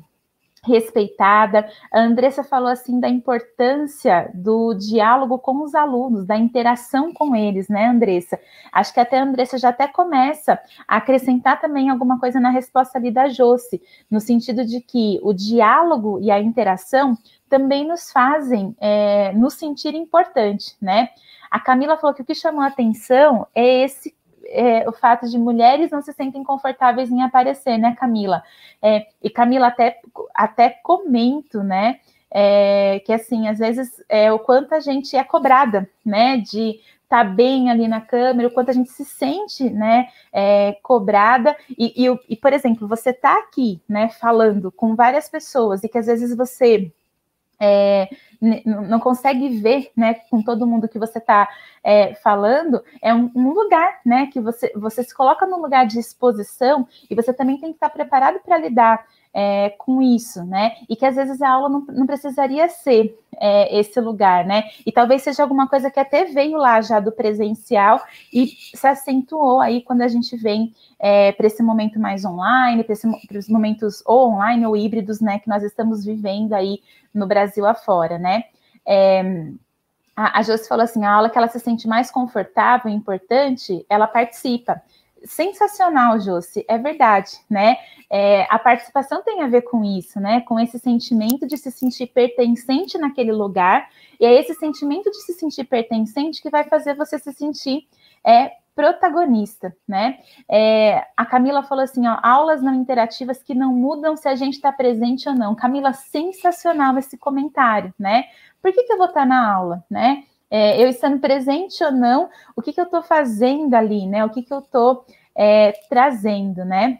respeitada. A Andressa falou assim da importância do diálogo com os alunos, da interação com eles, né, Andressa? Acho que até a Andressa já até começa a acrescentar também alguma coisa na resposta ali da Josi, no sentido de que o diálogo e a interação também nos fazem é, nos sentir importante, né? A Camila falou que o que chamou a atenção é esse é, o fato de mulheres não se sentem confortáveis em aparecer, né, Camila? É, e Camila, até, até comento, né? É, que assim, às vezes é o quanto a gente é cobrada, né? De estar tá bem ali na câmera, o quanto a gente se sente, né? É, cobrada. E, e, e, por exemplo, você tá aqui, né? Falando com várias pessoas e que às vezes você é, não consegue ver, né, com todo mundo que você está é, falando, é um, um, lugar, né, que você, você se coloca num lugar de exposição e você também tem que estar preparado para lidar é, com isso, né? E que às vezes a aula não, não precisaria ser é, esse lugar, né? E talvez seja alguma coisa que até veio lá já do presencial e se acentuou aí quando a gente vem é, para esse momento mais online, para esses momentos ou online ou híbridos, né? Que nós estamos vivendo aí no Brasil afora, né? É, a, a Josi falou assim: a aula que ela se sente mais confortável e importante, ela participa sensacional, Josi, é verdade, né? É, a participação tem a ver com isso, né? Com esse sentimento de se sentir pertencente naquele lugar, e é esse sentimento de se sentir pertencente que vai fazer você se sentir é, protagonista, né? É, a Camila falou assim, ó, aulas não interativas que não mudam se a gente está presente ou não. Camila, sensacional esse comentário, né? Por que, que eu vou estar tá na aula, né? É, eu estando presente ou não, o que, que eu estou fazendo ali, né? O que, que eu estou é, trazendo, né?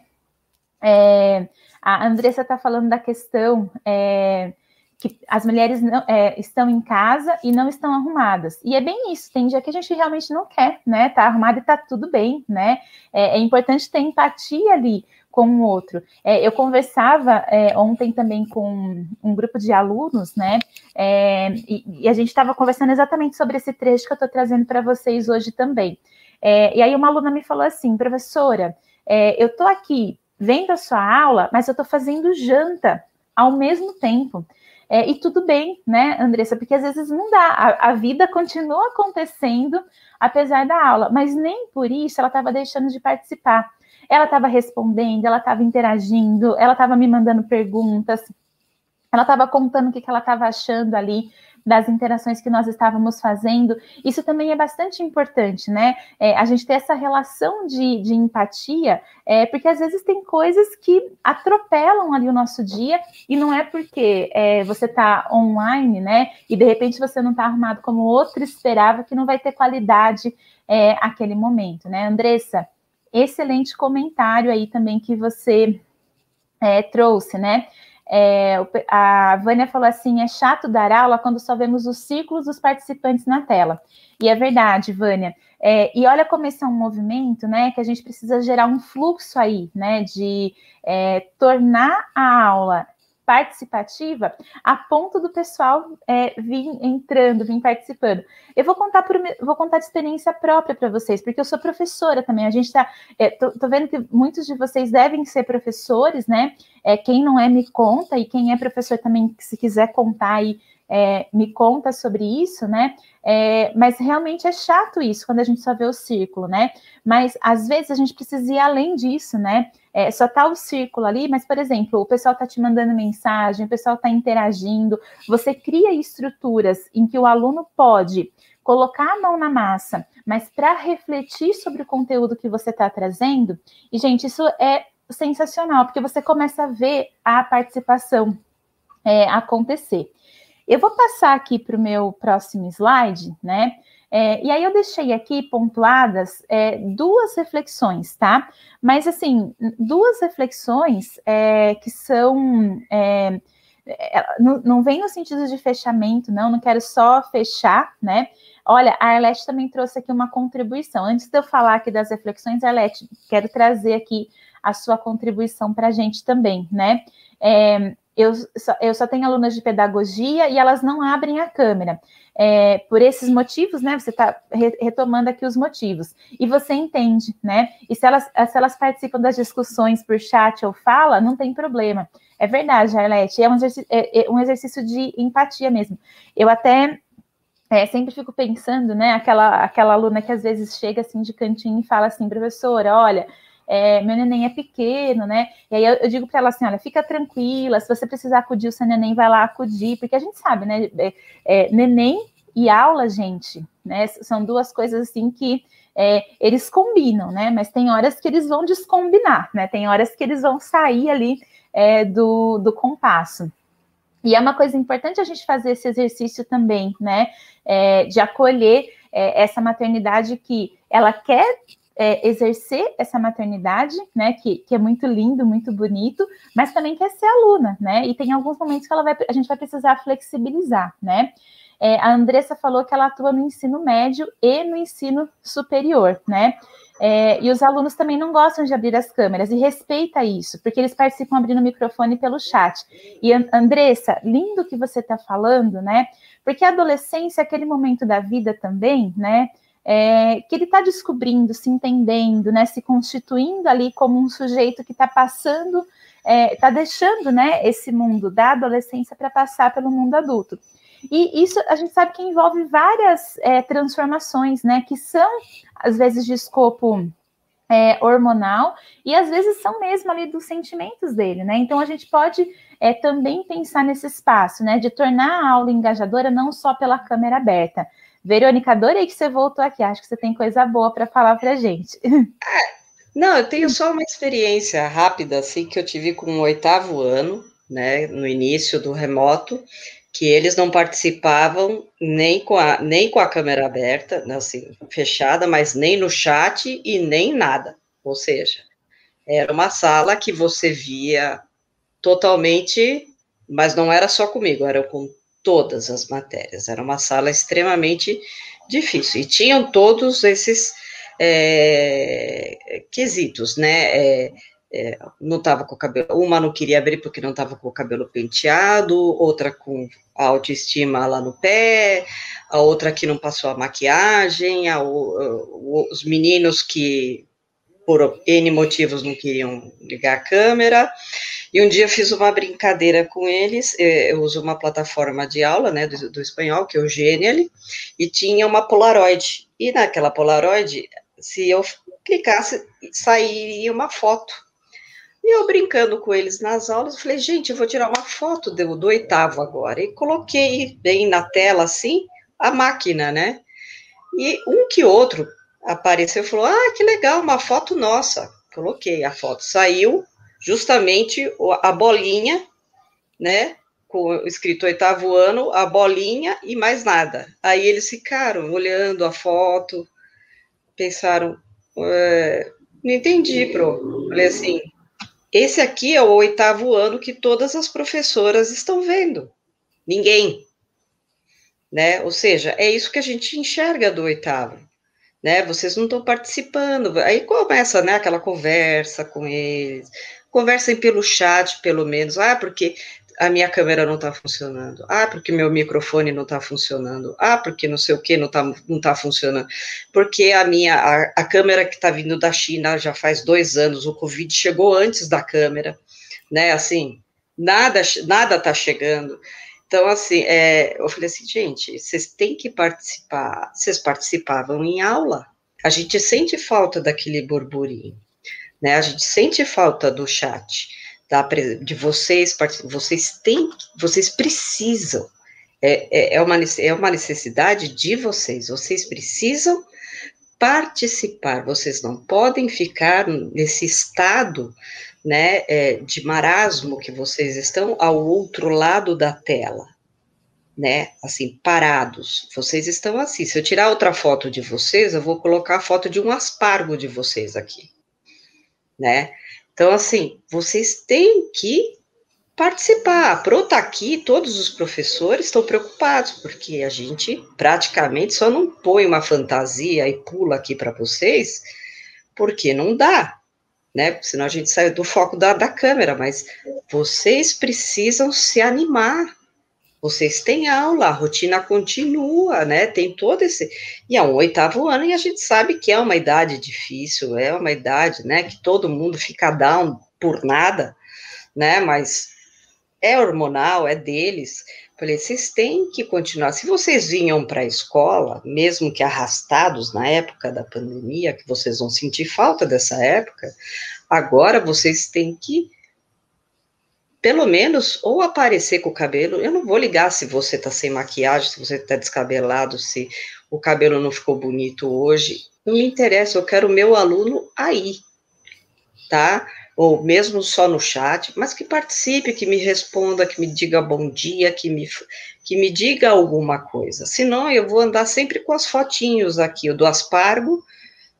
É, a Andressa está falando da questão é, que as mulheres não, é, estão em casa e não estão arrumadas. E é bem isso, tem dia que a gente realmente não quer, né? Tá arrumada e tá tudo bem, né? É, é importante ter empatia ali com o outro. É, eu conversava é, ontem também com um grupo de alunos, né? É, e, e, a gente estava conversando exatamente sobre esse trecho que eu estou trazendo para vocês hoje também. É, e aí uma aluna me falou assim, professora, é, eu estou aqui vendo a sua aula, mas eu estou fazendo janta ao mesmo tempo. É, e tudo bem, né, Andressa? Porque às vezes não dá, a, a vida continua acontecendo apesar da aula, mas nem por isso ela estava deixando de participar. Ela estava respondendo, ela estava interagindo, ela estava me mandando perguntas, ela estava contando o que, que ela estava achando ali das interações que nós estávamos fazendo. Isso também é bastante importante, né? É, a gente ter essa relação de, de empatia, é, porque às vezes tem coisas que atropelam ali o nosso dia, e não é porque é, você está online, né? E de repente você não está arrumado como o outro esperava, que não vai ter qualidade é, aquele momento, né? Andressa, excelente comentário aí também que você é, trouxe, né? É, a Vânia falou assim: é chato dar aula quando só vemos os círculos dos participantes na tela. E é verdade, Vânia. É, e olha como esse é um movimento, né? Que a gente precisa gerar um fluxo aí, né? De é, tornar a aula participativa a ponto do pessoal é, vir entrando, vir participando. Eu vou contar por, vou contar de experiência própria para vocês, porque eu sou professora também. A gente está, é, tô, tô, vendo que muitos de vocês devem ser professores, né? É, quem não é me conta e quem é professor também, se quiser contar aí é, me conta sobre isso, né? É, mas realmente é chato isso quando a gente só vê o círculo, né? Mas às vezes a gente precisa ir além disso, né? É, só tá o círculo ali, mas, por exemplo, o pessoal tá te mandando mensagem, o pessoal tá interagindo, você cria estruturas em que o aluno pode colocar a mão na massa, mas para refletir sobre o conteúdo que você está trazendo, e gente, isso é sensacional, porque você começa a ver a participação é, acontecer. Eu vou passar aqui para o meu próximo slide, né? É, e aí eu deixei aqui pontuadas é, duas reflexões, tá? Mas assim, duas reflexões é, que são é, é, não, não, vem no sentido de fechamento, não, não quero só fechar, né? Olha, a Arlete também trouxe aqui uma contribuição. Antes de eu falar aqui das reflexões, Arlete, quero trazer aqui a sua contribuição para a gente também, né? É, eu, só, eu só tenho alunas de pedagogia e elas não abrem a câmera. É, por esses motivos, né? Você está re, retomando aqui os motivos. E você entende, né? E se elas, se elas participam das discussões por chat ou fala, não tem problema. É verdade, Arlete. É um exercício, é, é um exercício de empatia mesmo. Eu até é, sempre fico pensando, né? Aquela, aquela aluna que às vezes chega assim de cantinho e fala assim, professora, olha é, meu neném é pequeno, né? E aí eu, eu digo para ela assim: olha, fica tranquila, se você precisar acudir o seu neném, vai lá acudir, porque a gente sabe, né? É, é, neném e aula, gente, né? São duas coisas assim que é, eles combinam, né? Mas tem horas que eles vão descombinar, né? Tem horas que eles vão sair ali é, do, do compasso. E é uma coisa importante a gente fazer esse exercício também, né? É, de acolher é, essa maternidade que ela quer é, exercer essa maternidade, né, que, que é muito lindo, muito bonito, mas também quer ser aluna, né, e tem alguns momentos que ela vai, a gente vai precisar flexibilizar, né. É, a Andressa falou que ela atua no ensino médio e no ensino superior, né, é, e os alunos também não gostam de abrir as câmeras e respeita isso, porque eles participam abrindo o microfone pelo chat. E Andressa, lindo que você está falando, né? Porque a adolescência é aquele momento da vida também, né? É, que ele está descobrindo, se entendendo, né, se constituindo ali como um sujeito que está passando, está é, deixando né, esse mundo da adolescência para passar pelo mundo adulto. E isso a gente sabe que envolve várias é, transformações, né, que são, às vezes, de escopo é, hormonal e às vezes são mesmo ali dos sentimentos dele, né? Então a gente pode é, também pensar nesse espaço, né, de tornar a aula engajadora não só pela câmera aberta, Verônica, adorei que você voltou aqui. Acho que você tem coisa boa para falar para gente. É, não, eu tenho só uma experiência rápida, assim, que eu tive com o oitavo ano, né, no início do remoto, que eles não participavam nem com a, nem com a câmera aberta, assim, fechada, mas nem no chat e nem nada. Ou seja, era uma sala que você via totalmente, mas não era só comigo, era com todas as matérias. Era uma sala extremamente difícil. E tinham todos esses é, quesitos, né? É, é, não estava com o cabelo, uma não queria abrir porque não estava com o cabelo penteado, outra com a autoestima lá no pé, a outra que não passou a maquiagem, a, o, os meninos que por N motivos não queriam ligar a câmera, e um dia fiz uma brincadeira com eles, eh, eu uso uma plataforma de aula, né, do, do espanhol, que é o Genial, e tinha uma Polaroid. E naquela Polaroid, se eu clicasse, sairia uma foto. E eu brincando com eles nas aulas, falei, gente, eu vou tirar uma foto do, do oitavo agora. E coloquei bem na tela, assim, a máquina, né? E um que outro apareceu e falou, ah, que legal, uma foto nossa. Coloquei a foto, saiu, justamente a bolinha, né? Com escrito oitavo ano, a bolinha e mais nada. Aí eles ficaram olhando a foto, pensaram, é, não entendi, pro. Falei assim, esse aqui é o oitavo ano que todas as professoras estão vendo. Ninguém. Né? Ou seja, é isso que a gente enxerga do oitavo. Né? Vocês não estão participando. Aí começa, né, aquela conversa com eles conversem pelo chat, pelo menos. Ah, porque a minha câmera não está funcionando. Ah, porque meu microfone não está funcionando. Ah, porque não sei o que não está não tá funcionando. Porque a minha a, a câmera que está vindo da China já faz dois anos, o Covid chegou antes da câmera, né? Assim, nada nada está chegando. Então, assim, é, eu falei assim, gente, vocês têm que participar. Vocês participavam em aula. A gente sente falta daquele burburinho né? A gente sente falta do chat, da, de vocês, vocês têm, vocês precisam É, é, é, uma, é uma necessidade de vocês. Vocês precisam participar. Vocês não podem ficar nesse estado né, é, de marasmo que vocês estão ao outro lado da tela, né, assim, parados. Vocês estão assim. Se eu tirar outra foto de vocês, eu vou colocar a foto de um aspargo de vocês aqui, né? Então, assim, vocês têm que participar. A Pro está aqui, todos os professores estão preocupados, porque a gente praticamente só não põe uma fantasia e pula aqui para vocês, porque não dá né? Senão a gente sai do foco da, da câmera, mas vocês precisam se animar. Vocês têm aula, a rotina continua, né? Tem todo esse. E é um oitavo ano, e a gente sabe que é uma idade difícil, é uma idade, né? Que todo mundo fica down por nada, né? Mas é hormonal, é deles. Falei, vocês têm que continuar. Se vocês vinham para a escola, mesmo que arrastados na época da pandemia, que vocês vão sentir falta dessa época, agora vocês têm que, pelo menos, ou aparecer com o cabelo. Eu não vou ligar se você está sem maquiagem, se você está descabelado, se o cabelo não ficou bonito hoje. Não me interessa, eu quero o meu aluno aí, tá? ou mesmo só no chat, mas que participe, que me responda, que me diga bom dia, que me, que me diga alguma coisa. Senão, eu vou andar sempre com as fotinhos aqui, do aspargo,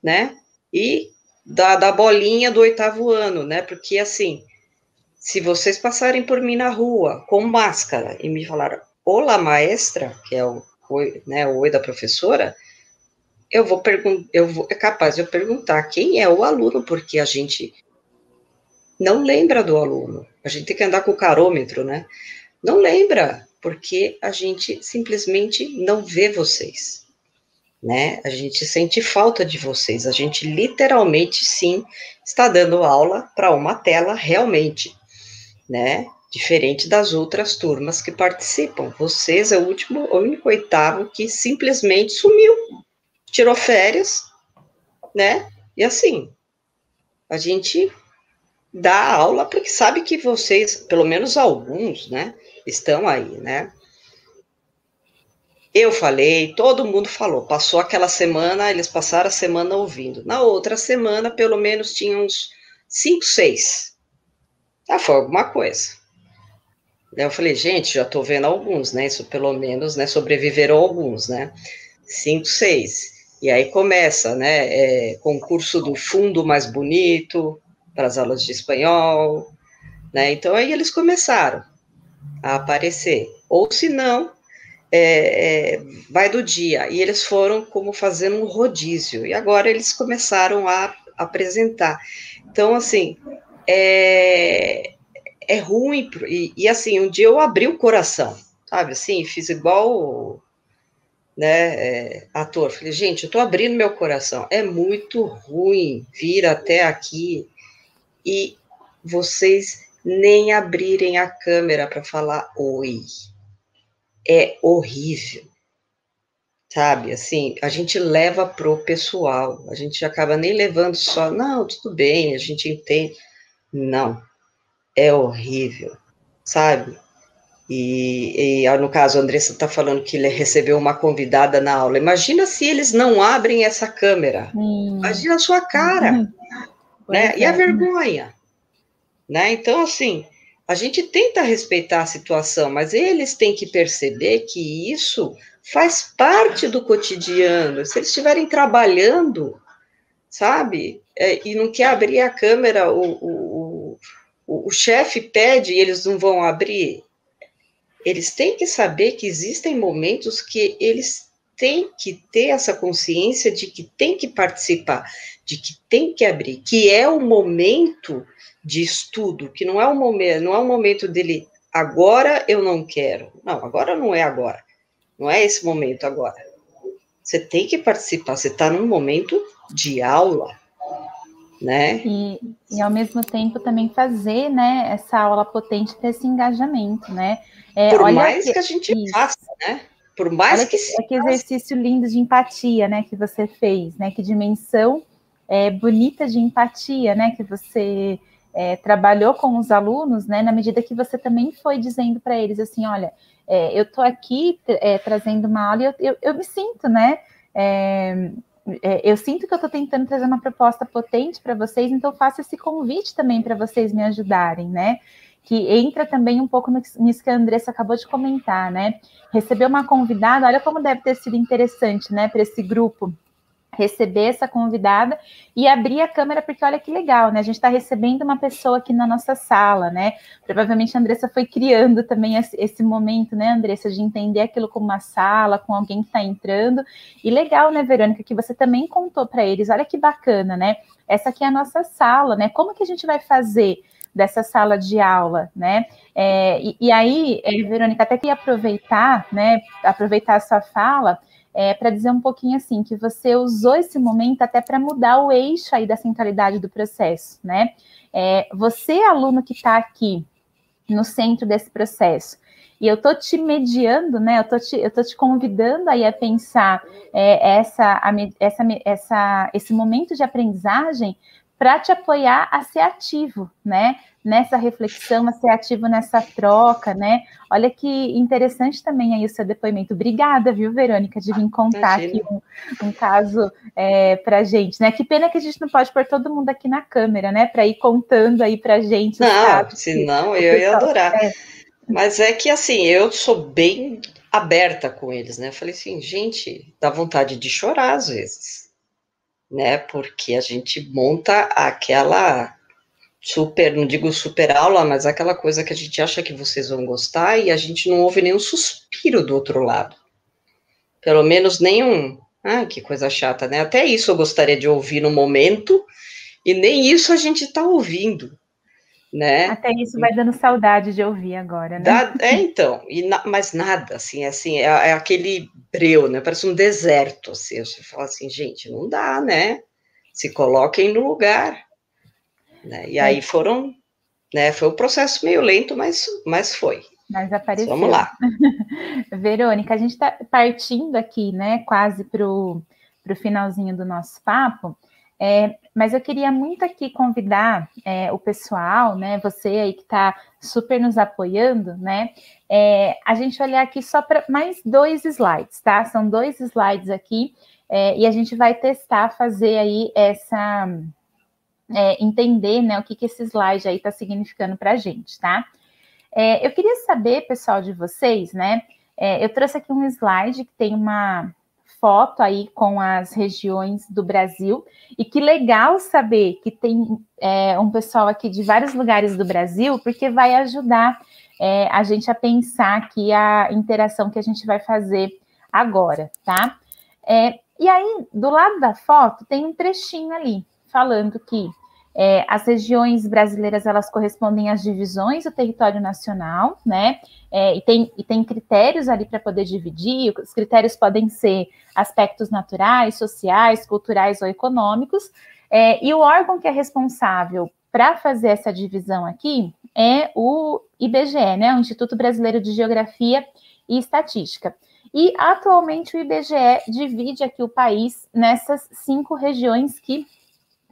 né, e da, da bolinha do oitavo ano, né, porque assim, se vocês passarem por mim na rua com máscara e me falar, olá maestra, que é o oi, né, o oi da professora, eu vou eu vou, é capaz de eu perguntar quem é o aluno, porque a gente não lembra do aluno. A gente tem que andar com o carômetro, né? Não lembra, porque a gente simplesmente não vê vocês, né? A gente sente falta de vocês. A gente literalmente, sim, está dando aula para uma tela realmente, né? Diferente das outras turmas que participam. Vocês é o último, o único oitavo que simplesmente sumiu, tirou férias, né? E assim, a gente dá aula, porque sabe que vocês, pelo menos alguns, né, estão aí, né? Eu falei, todo mundo falou. Passou aquela semana, eles passaram a semana ouvindo. Na outra semana, pelo menos, tinha uns cinco, seis. Ah, foi alguma coisa. Eu falei, gente, já estou vendo alguns, né? Isso pelo menos, né? Sobreviveram alguns, né? Cinco, seis. E aí começa, né? É, concurso do fundo mais bonito, para as aulas de espanhol, né? Então aí eles começaram a aparecer. Ou se não, é, é, vai do dia. E eles foram como fazendo um rodízio. E agora eles começaram a apresentar. Então, assim, é, é ruim. E, e, assim, um dia eu abri o coração, sabe? Assim, fiz igual né, é, ator. Falei, gente, eu tô abrindo meu coração. É muito ruim vir até aqui e vocês nem abrirem a câmera para falar oi. É horrível. Sabe, assim, a gente leva pro pessoal, a gente acaba nem levando só, não, tudo bem, a gente entende. Não, é horrível, sabe? E, e, no caso, a Andressa está falando que ele recebeu uma convidada na aula. Imagina se eles não abrem essa câmera. Hum. Imagina a sua cara. Hum né? É. E a vergonha, né? Então, assim, a gente tenta respeitar a situação, mas eles têm que perceber que isso faz parte do cotidiano. Se eles estiverem trabalhando, sabe, é, e não quer abrir a câmera, o, o, o, o chefe pede e eles não vão abrir, eles têm que saber que existem momentos que eles têm que ter essa consciência de que tem que participar de que tem que abrir, que é o momento de estudo, que não é o momento, não é o momento dele agora eu não quero. Não, agora não é agora. Não é esse momento agora. Você tem que participar, você está num momento de aula, né? E, e ao mesmo tempo também fazer, né, essa aula potente ter esse engajamento, né? É, Por mais que, que, a gente isso. faça, né? Por mais olha que, que, que exercício lindo de empatia, né, que você fez, né? Que dimensão é, bonita de empatia, né, que você é, trabalhou com os alunos, né, na medida que você também foi dizendo para eles assim, olha, é, eu estou aqui é, trazendo uma aula e eu, eu, eu me sinto, né, é, eu sinto que eu estou tentando trazer uma proposta potente para vocês, então faço esse convite também para vocês me ajudarem, né? Que entra também um pouco nisso que a Andressa acabou de comentar, né? Receber uma convidada, olha como deve ter sido interessante, né, para esse grupo receber essa convidada e abrir a câmera, porque olha que legal, né? A gente está recebendo uma pessoa aqui na nossa sala, né? Provavelmente a Andressa foi criando também esse, momento, né, Andressa, de entender aquilo como uma sala, com alguém que está entrando. E legal, né, Verônica, que você também contou para eles, olha que bacana, né? Essa aqui é a nossa sala, né? Como que a gente vai fazer? dessa sala de aula, né? É, e, e, aí, é, Verônica, até queria aproveitar, né? Aproveitar a sua fala é, para dizer um pouquinho assim, que você usou esse momento até para mudar o eixo aí da centralidade do processo, né? É, você, aluno que está aqui no centro desse processo, e eu tô te mediando, né? Eu tô te, eu tô te convidando aí a pensar é, essa, a, essa, essa, esse momento de aprendizagem para te apoiar a ser ativo, né? Nessa reflexão, a ser ativo nessa troca, né? Olha que interessante também aí o seu depoimento. Obrigada, viu, Verônica, de vir contar Imagina. aqui um, um caso é, para gente, né? Que pena que a gente não pode pôr todo mundo aqui na câmera, né? Para ir contando aí para gente. Não, senão eu ia adorar. É. Mas é que assim, eu sou bem aberta com eles, né? Eu falei assim, gente, dá vontade de chorar às vezes né? Porque a gente monta aquela super, não digo super aula, mas aquela coisa que a gente acha que vocês vão gostar e a gente não ouve nenhum suspiro do outro lado. Pelo menos nenhum. Ah, que coisa chata, né? Até isso eu gostaria de ouvir no momento, e nem isso a gente está ouvindo né? Até isso vai dando saudade de ouvir agora, né? É, então, e na, mas nada, assim, é assim, é, é, aquele breu, né? Parece um deserto, assim, você fala assim, gente, não dá, né? Se coloquem no lugar, né? E é. aí foram, né? Foi um processo meio lento, mas, mas foi. Mas apareceu. Vamos lá. Verônica, a gente está partindo aqui, né, quase para o finalzinho do nosso papo, é, mas eu queria muito aqui convidar é, o pessoal, né? Você aí que está super nos apoiando, né? É, a gente olhar aqui só para mais dois slides, tá? São dois slides aqui é, e a gente vai testar fazer aí essa é, entender, né? O que, que esse slide aí está significando para a gente, tá? É, eu queria saber, pessoal, de vocês, né? eu trouxe aqui um slide que tem uma foto aí com as regiões do Brasil. E que legal saber que tem é, um pessoal aqui de vários lugares do Brasil, porque vai ajudar é, a gente a pensar aqui a interação que a gente vai fazer agora, tá? É, e aí, do lado da foto, tem um trechinho ali, falando que é, as regiões brasileiras elas correspondem às divisões do território nacional, né? É, e, tem, e tem critérios ali para poder dividir. Os critérios podem ser aspectos naturais, sociais, culturais ou econômicos. É, e o órgão que é responsável para fazer essa divisão aqui é o IBGE, né? O Instituto Brasileiro de Geografia e Estatística. E atualmente o IBGE divide aqui o país nessas cinco regiões que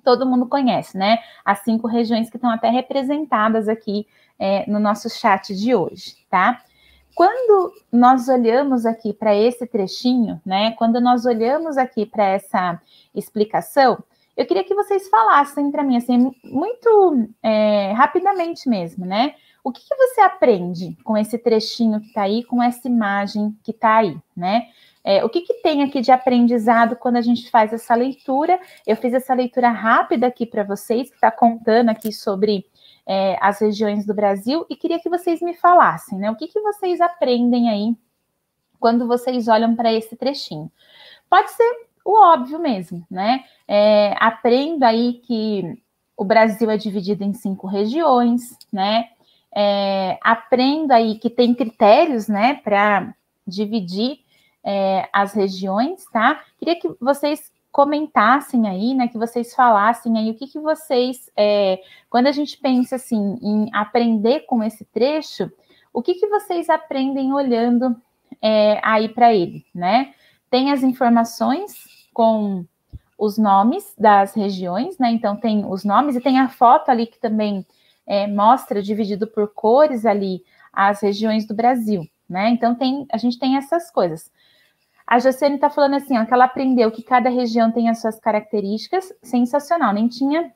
todo mundo conhece, né? As cinco regiões que estão até representadas aqui é, no nosso chat de hoje, tá? Quando nós olhamos aqui para esse trechinho, né? Quando nós olhamos aqui para essa explicação, eu queria que vocês falassem para mim, assim, muito é, rapidamente mesmo, né? O que, que, você aprende com esse trechinho que está aí, com essa imagem que está aí, né? É, o que, que tem aqui de aprendizado quando a gente faz essa leitura? Eu fiz essa leitura rápida aqui para vocês, que está contando aqui sobre é, as regiões do Brasil, e queria que vocês me falassem, né? O que, que vocês aprendem aí quando vocês olham para esse trechinho? Pode ser o óbvio mesmo, né? É, aprendo aí que o Brasil é dividido em cinco regiões, né? É, aprendo aí que tem critérios, né, para dividir é, as regiões, tá? Queria que vocês comentassem aí, né, que vocês falassem aí o que, que vocês, é, quando a gente pensa assim em aprender com esse trecho, o que, que vocês aprendem olhando é, aí para ele, né? Tem as informações com os nomes das regiões, né? Então tem os nomes e tem a foto ali que também é, mostra dividido por cores ali as regiões do Brasil, né? Então tem, a gente tem essas coisas. A Jocene está falando assim, ó, que ela aprendeu que cada região tem as suas características, sensacional, nem tinha,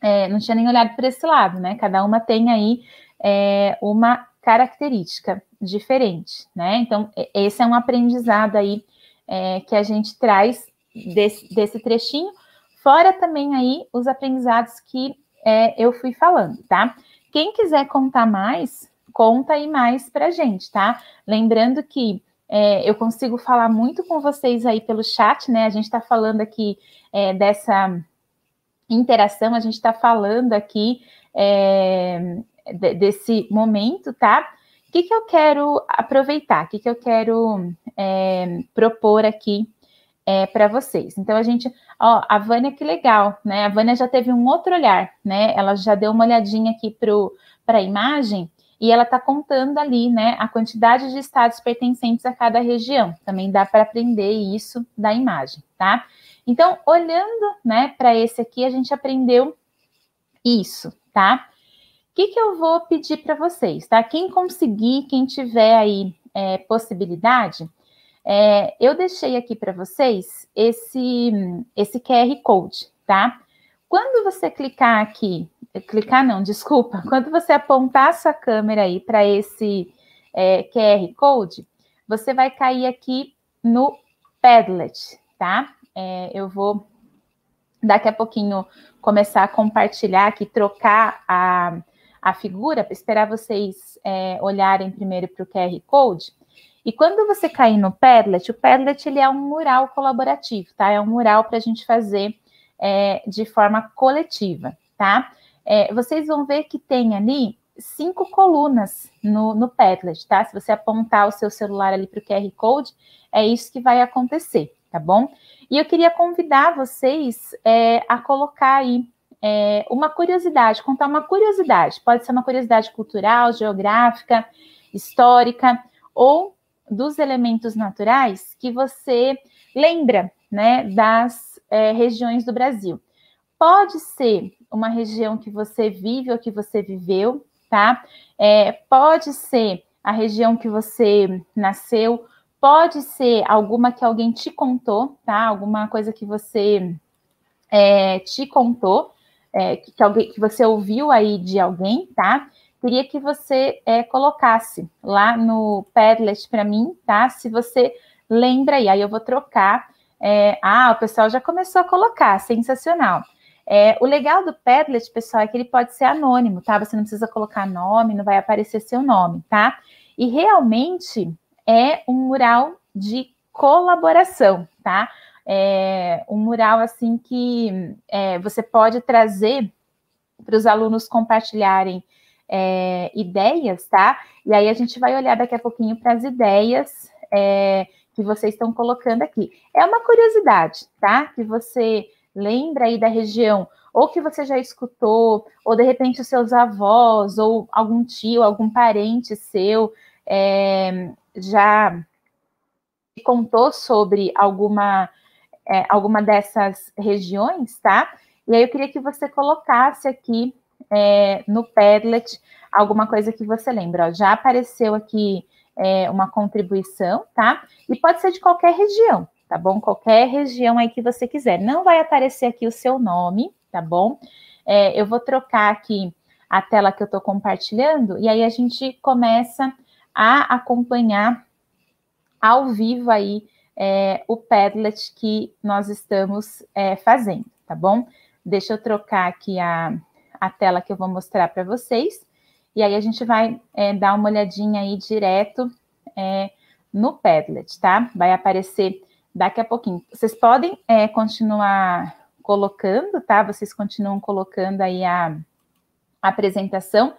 é, não tinha nem olhado para esse lado, né? Cada uma tem aí é, uma característica diferente, né? Então, esse é um aprendizado aí é, que a gente traz desse, desse trechinho, fora também aí os aprendizados que é, eu fui falando, tá? Quem quiser contar mais, conta aí mais pra gente, tá? Lembrando que é, eu consigo falar muito com vocês aí pelo chat, né? A gente está falando aqui é, dessa interação, a gente está falando aqui é, de, desse momento, tá? O que, que eu quero aproveitar? O que, que eu quero é, propor aqui é, para vocês? Então, a gente, ó, a Vânia, que legal, né? A Vânia já teve um outro olhar, né? Ela já deu uma olhadinha aqui para a imagem e ela está contando ali, né, a quantidade de estados pertencentes a cada região. Também dá para aprender isso da imagem, tá? Então, olhando, né, para esse aqui, a gente aprendeu isso, tá? O que, que eu vou pedir para vocês, tá? Quem conseguir, quem tiver aí é, possibilidade, é, eu deixei aqui para vocês esse, esse QR Code, tá? Quando você clicar aqui clicar não, desculpa, quando você apontar a sua câmera aí para esse é, QR Code, você vai cair aqui no Padlet, tá? É, eu vou daqui a pouquinho começar a compartilhar aqui, trocar a, a figura, esperar vocês é, olharem primeiro para o QR Code. E quando você cair no Padlet, o Padlet ele é um mural colaborativo, tá? É um mural para a gente fazer é, de forma coletiva, tá? É, vocês vão ver que tem ali cinco colunas no, no Padlet, tá? Se você apontar o seu celular ali para o QR Code, é isso que vai acontecer, tá bom? E eu queria convidar vocês é, a colocar aí é, uma curiosidade, contar uma curiosidade. Pode ser uma curiosidade cultural, geográfica, histórica, ou dos elementos naturais que você lembra, né, das é, regiões do Brasil. Pode ser uma região que você vive ou que você viveu, tá? É, pode ser a região que você nasceu, pode ser alguma que alguém te contou, tá? Alguma coisa que você é, te contou, é, que, alguém, que você ouviu aí de alguém, tá? Queria que você é, colocasse lá no Padlet para mim, tá? Se você lembra aí, aí eu vou trocar. É, ah, o pessoal já começou a colocar, sensacional. É, o legal do Padlet, pessoal, é que ele pode ser anônimo, tá? Você não precisa colocar nome, não vai aparecer seu nome, tá? E realmente é um mural de colaboração, tá? É um mural assim que é, você pode trazer para os alunos compartilharem é, ideias, tá? E aí a gente vai olhar daqui a pouquinho para as ideias é, que vocês estão colocando aqui. É uma curiosidade, tá? Que você lembra aí da região, ou que você já escutou, ou de repente os seus avós, ou algum tio, algum parente seu é, já contou sobre alguma, é, alguma dessas regiões, tá? E aí eu queria que você colocasse aqui é, no Padlet alguma coisa que você lembra. Ó, já apareceu aqui é, uma contribuição, tá? E pode ser de qualquer região, tá bom? Qualquer região aí que você quiser. Não vai aparecer aqui o seu nome, tá bom? É, eu vou trocar aqui a tela que eu estou compartilhando e aí a gente começa a acompanhar ao vivo aí é, o Padlet que nós estamos é, fazendo, tá bom? Deixa eu trocar aqui a, a tela que eu vou mostrar para vocês e aí a gente vai é, dar uma olhadinha aí direto é, no Padlet, tá? Vai aparecer daqui a pouquinho. Vocês podem é, continuar colocando, tá? Vocês continuam colocando aí a, a apresentação.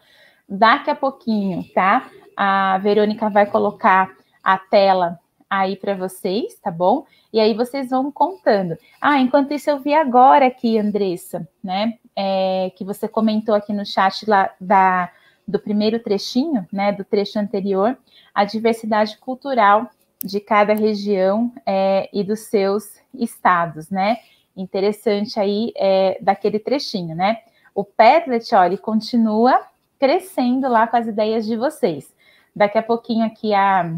Daqui a pouquinho, tá? A Verônica vai colocar a tela aí para vocês, tá bom? E aí vocês vão contando. Ah, enquanto isso eu vi agora aqui, Andressa, né? É, que você comentou aqui no chat lá da, do primeiro trechinho, né? Do trecho anterior, a diversidade cultural de cada região é, e dos seus estados, né? interessante aí é, daquele trechinho, né? O Padlet, olha, continua crescendo lá com as ideias de vocês. Daqui a pouquinho aqui a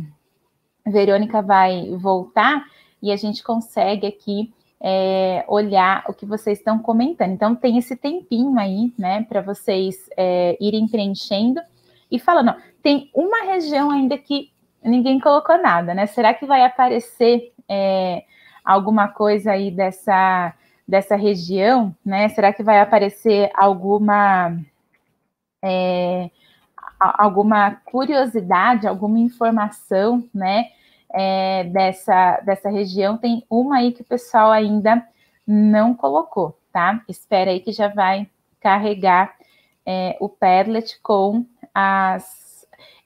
Verônica vai voltar e a gente consegue aqui é, olhar o que vocês estão comentando. Então, tem esse tempinho aí, né, para vocês é, irem preenchendo e falando. Tem uma região ainda que ninguém colocou nada, né? Será que vai aparecer é, alguma coisa aí dessa, dessa região, né? Será que vai aparecer alguma é, alguma curiosidade, alguma informação, né? É, dessa, dessa região, tem uma aí que o pessoal ainda não colocou, tá? Espera aí que já vai carregar é, o Padlet com as.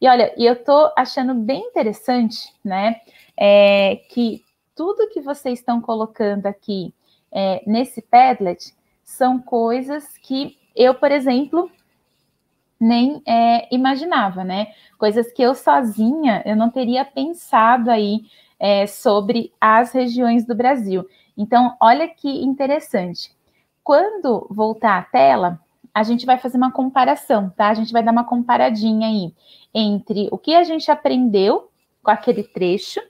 E olha, eu tô achando bem interessante, né? É, que tudo que vocês estão colocando aqui é, nesse Padlet são coisas que eu, por exemplo, nem é, imaginava, né? Coisas que eu sozinha eu não teria pensado aí é, sobre as regiões do Brasil. Então, olha que interessante. Quando voltar à tela, a gente vai fazer uma comparação, tá? A gente vai dar uma comparadinha aí entre o que a gente aprendeu com aquele trecho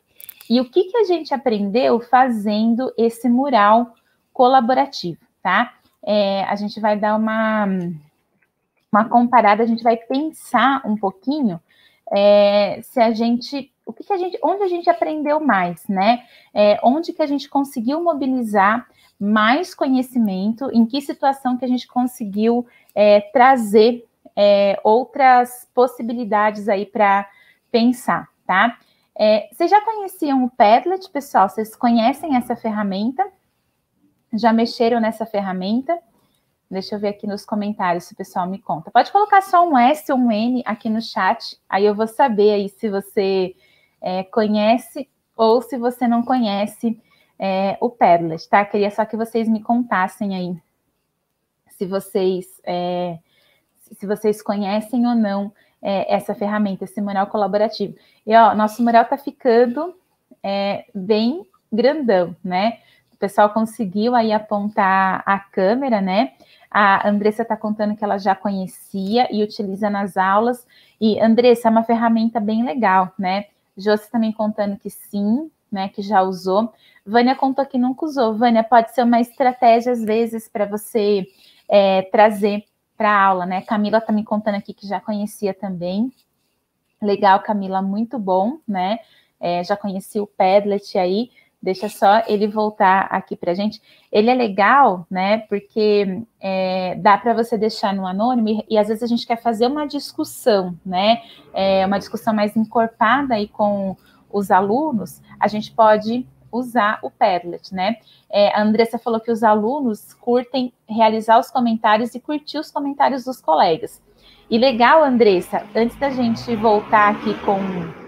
e o que, que a gente aprendeu fazendo esse mural colaborativo, tá? É, a gente vai dar uma uma comparada, a gente vai pensar um pouquinho é, se a gente, o que, que, a gente, onde a gente aprendeu mais, né? É, onde que a gente conseguiu mobilizar mais conhecimento, em que situação que a gente conseguiu é, trazer é, outras possibilidades aí para pensar, tá? É, vocês já conheciam o Padlet, pessoal? Vocês conhecem essa ferramenta? Já mexeram nessa ferramenta? Deixa eu ver aqui nos comentários se o pessoal me conta. Pode colocar só um S ou um N aqui no chat, aí eu vou saber aí se você é, conhece ou se você não conhece é, o Padlet, tá? Queria só que vocês me contassem aí se vocês é, se vocês conhecem ou não é, essa ferramenta, esse mural colaborativo. E ó, nosso mural tá ficando é, bem grandão, né? O pessoal conseguiu aí apontar a câmera, né? A Andressa está contando que ela já conhecia e utiliza nas aulas. E, Andressa, é uma ferramenta bem legal, né? Josi também contando que sim, né? Que já usou. Vânia contou que nunca usou. Vânia, pode ser uma estratégia, às vezes, para você é, trazer para a aula, né? Camila está me contando aqui que já conhecia também. Legal, Camila, muito bom, né? É, já conheci o Padlet aí. Deixa só ele voltar aqui para gente. Ele é legal, né? Porque é, dá para você deixar no anônimo e, e, às vezes a gente quer fazer uma discussão, né? É, uma discussão mais encorpada aí com os alunos. A gente pode usar o Padlet, né? É, a Andressa falou que os alunos curtem realizar os comentários e curtir os comentários dos colegas. E legal, Andressa, antes da gente voltar aqui com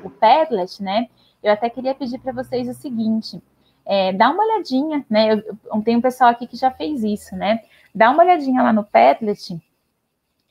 o Padlet, né? eu até queria pedir para vocês o seguinte: é, dá uma olhadinha, né? Eu, eu, tem um pessoal aqui que já fez isso, né? Dá uma olhadinha lá no Padlet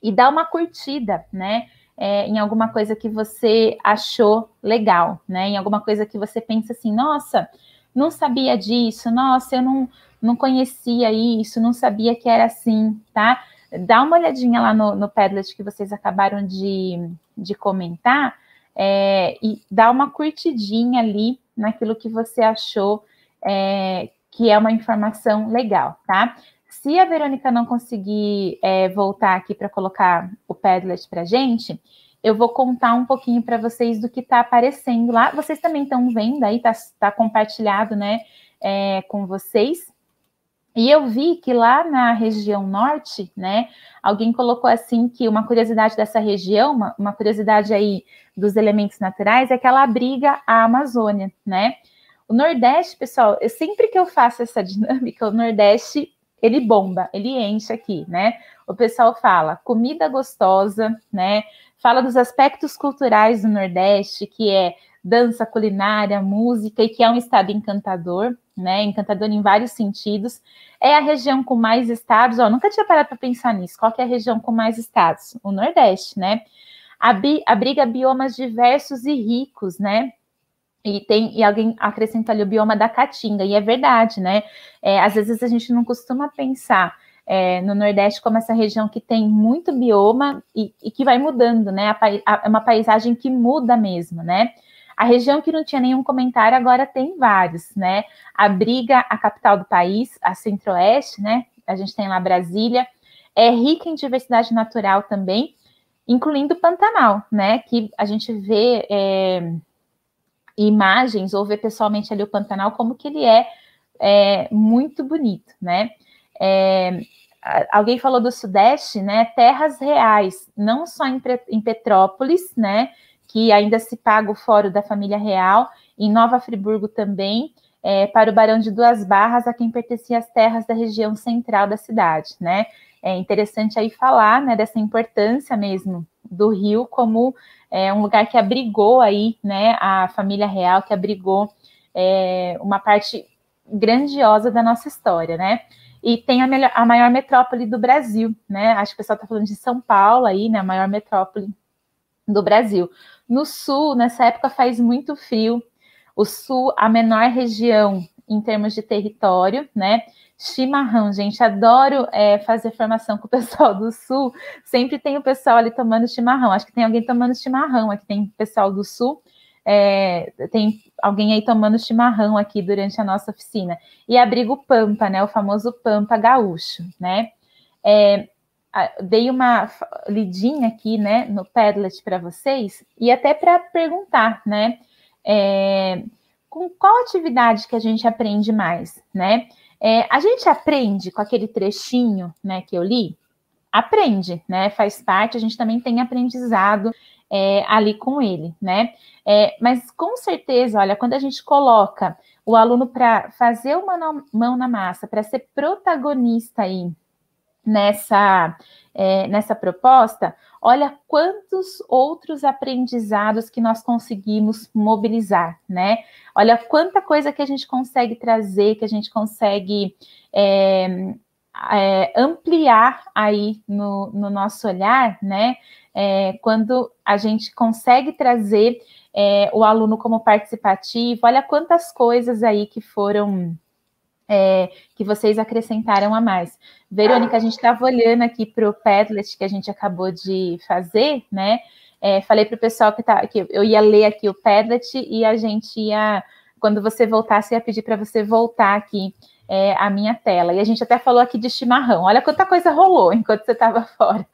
e dá uma curtida, né? É, em alguma coisa que você achou legal, né? Em alguma coisa que você pensa assim, nossa, não sabia disso, nossa, eu não, não conhecia isso, não sabia que era assim, tá? Dá uma olhadinha lá no, no Padlet que vocês acabaram de, de comentar é, e dá uma curtidinha ali naquilo que você achou é, que é uma informação legal, tá? Se a Verônica não conseguir é, voltar aqui para colocar o Padlet para gente, eu vou contar um pouquinho para vocês do que está aparecendo lá. Vocês também estão vendo aí, está tá compartilhado, né, é, com vocês. E eu vi que lá na região norte, né, alguém colocou assim que uma curiosidade dessa região, uma, uma curiosidade aí dos elementos naturais, é que ela abriga a Amazônia, né? O Nordeste, pessoal, eu, sempre que eu faço essa dinâmica, o Nordeste ele bomba, ele enche aqui, né? O pessoal fala comida gostosa, né? Fala dos aspectos culturais do Nordeste, que é dança, culinária, música, e que é um estado encantador, né? Encantador em vários sentidos. É a região com mais estados, ó, nunca tinha parado para pensar nisso. Qual que é a região com mais estados? O Nordeste, né? Abriga biomas diversos e ricos, né? E tem e alguém acrescenta ali o bioma da Caatinga, e é verdade, né? É, às vezes a gente não costuma pensar é, no Nordeste como essa região que tem muito bioma e, e que vai mudando, né? É uma paisagem que muda mesmo, né? A região que não tinha nenhum comentário agora tem vários, né? Abriga a capital do país, a Centro-Oeste, né? A gente tem lá Brasília, é rica em diversidade natural também, incluindo Pantanal, né? Que a gente vê é, imagens ou vê pessoalmente ali o Pantanal como que ele é, é muito bonito, né? É, alguém falou do Sudeste, né? Terras reais, não só em, em Petrópolis, né? Que ainda se paga o fórum da família real, em Nova Friburgo também, é, para o Barão de Duas Barras, a quem pertenciam as terras da região central da cidade, né? É interessante aí falar, né, dessa importância mesmo do Rio como é, um lugar que abrigou aí, né, a família real, que abrigou é, uma parte grandiosa da nossa história, né? E tem a, melhor, a maior metrópole do Brasil, né? Acho que o pessoal está falando de São Paulo aí, né? A maior metrópole do Brasil. No sul, nessa época faz muito frio. O sul, a menor região em termos de território, né? Chimarrão, gente, adoro é, fazer formação com o pessoal do Sul. Sempre tem o pessoal ali tomando chimarrão. Acho que tem alguém tomando chimarrão aqui, tem pessoal do Sul. É, tem alguém aí tomando chimarrão aqui durante a nossa oficina. E abrigo Pampa, né? O famoso Pampa gaúcho, né? É, dei uma lidinha aqui, né, no Padlet para vocês e até para perguntar, né, é, com qual atividade que a gente aprende mais, né? É, a gente aprende com aquele trechinho, né, que eu li, aprende, né? Faz parte, a gente também tem aprendizado é, ali com ele, né? É, mas com certeza, olha, quando a gente coloca o aluno para fazer uma mão na massa, para ser protagonista aí nessa, é, nessa proposta, olha quantos outros aprendizados que nós conseguimos mobilizar, né? Olha quanta coisa que a gente consegue trazer, que a gente consegue é, é, ampliar aí no, no, nosso olhar, né? É, quando a gente consegue trazer é, o aluno como participativo, olha quantas coisas aí que foram é, que vocês acrescentaram a mais. Verônica, a gente estava olhando aqui para o Padlet que a gente acabou de fazer, né? É, falei para o pessoal que, tá, que eu ia ler aqui o Padlet e a gente ia, quando você voltasse, ia pedir para você voltar aqui é, a minha tela. E a gente até falou aqui de chimarrão. Olha quanta coisa rolou enquanto você estava fora.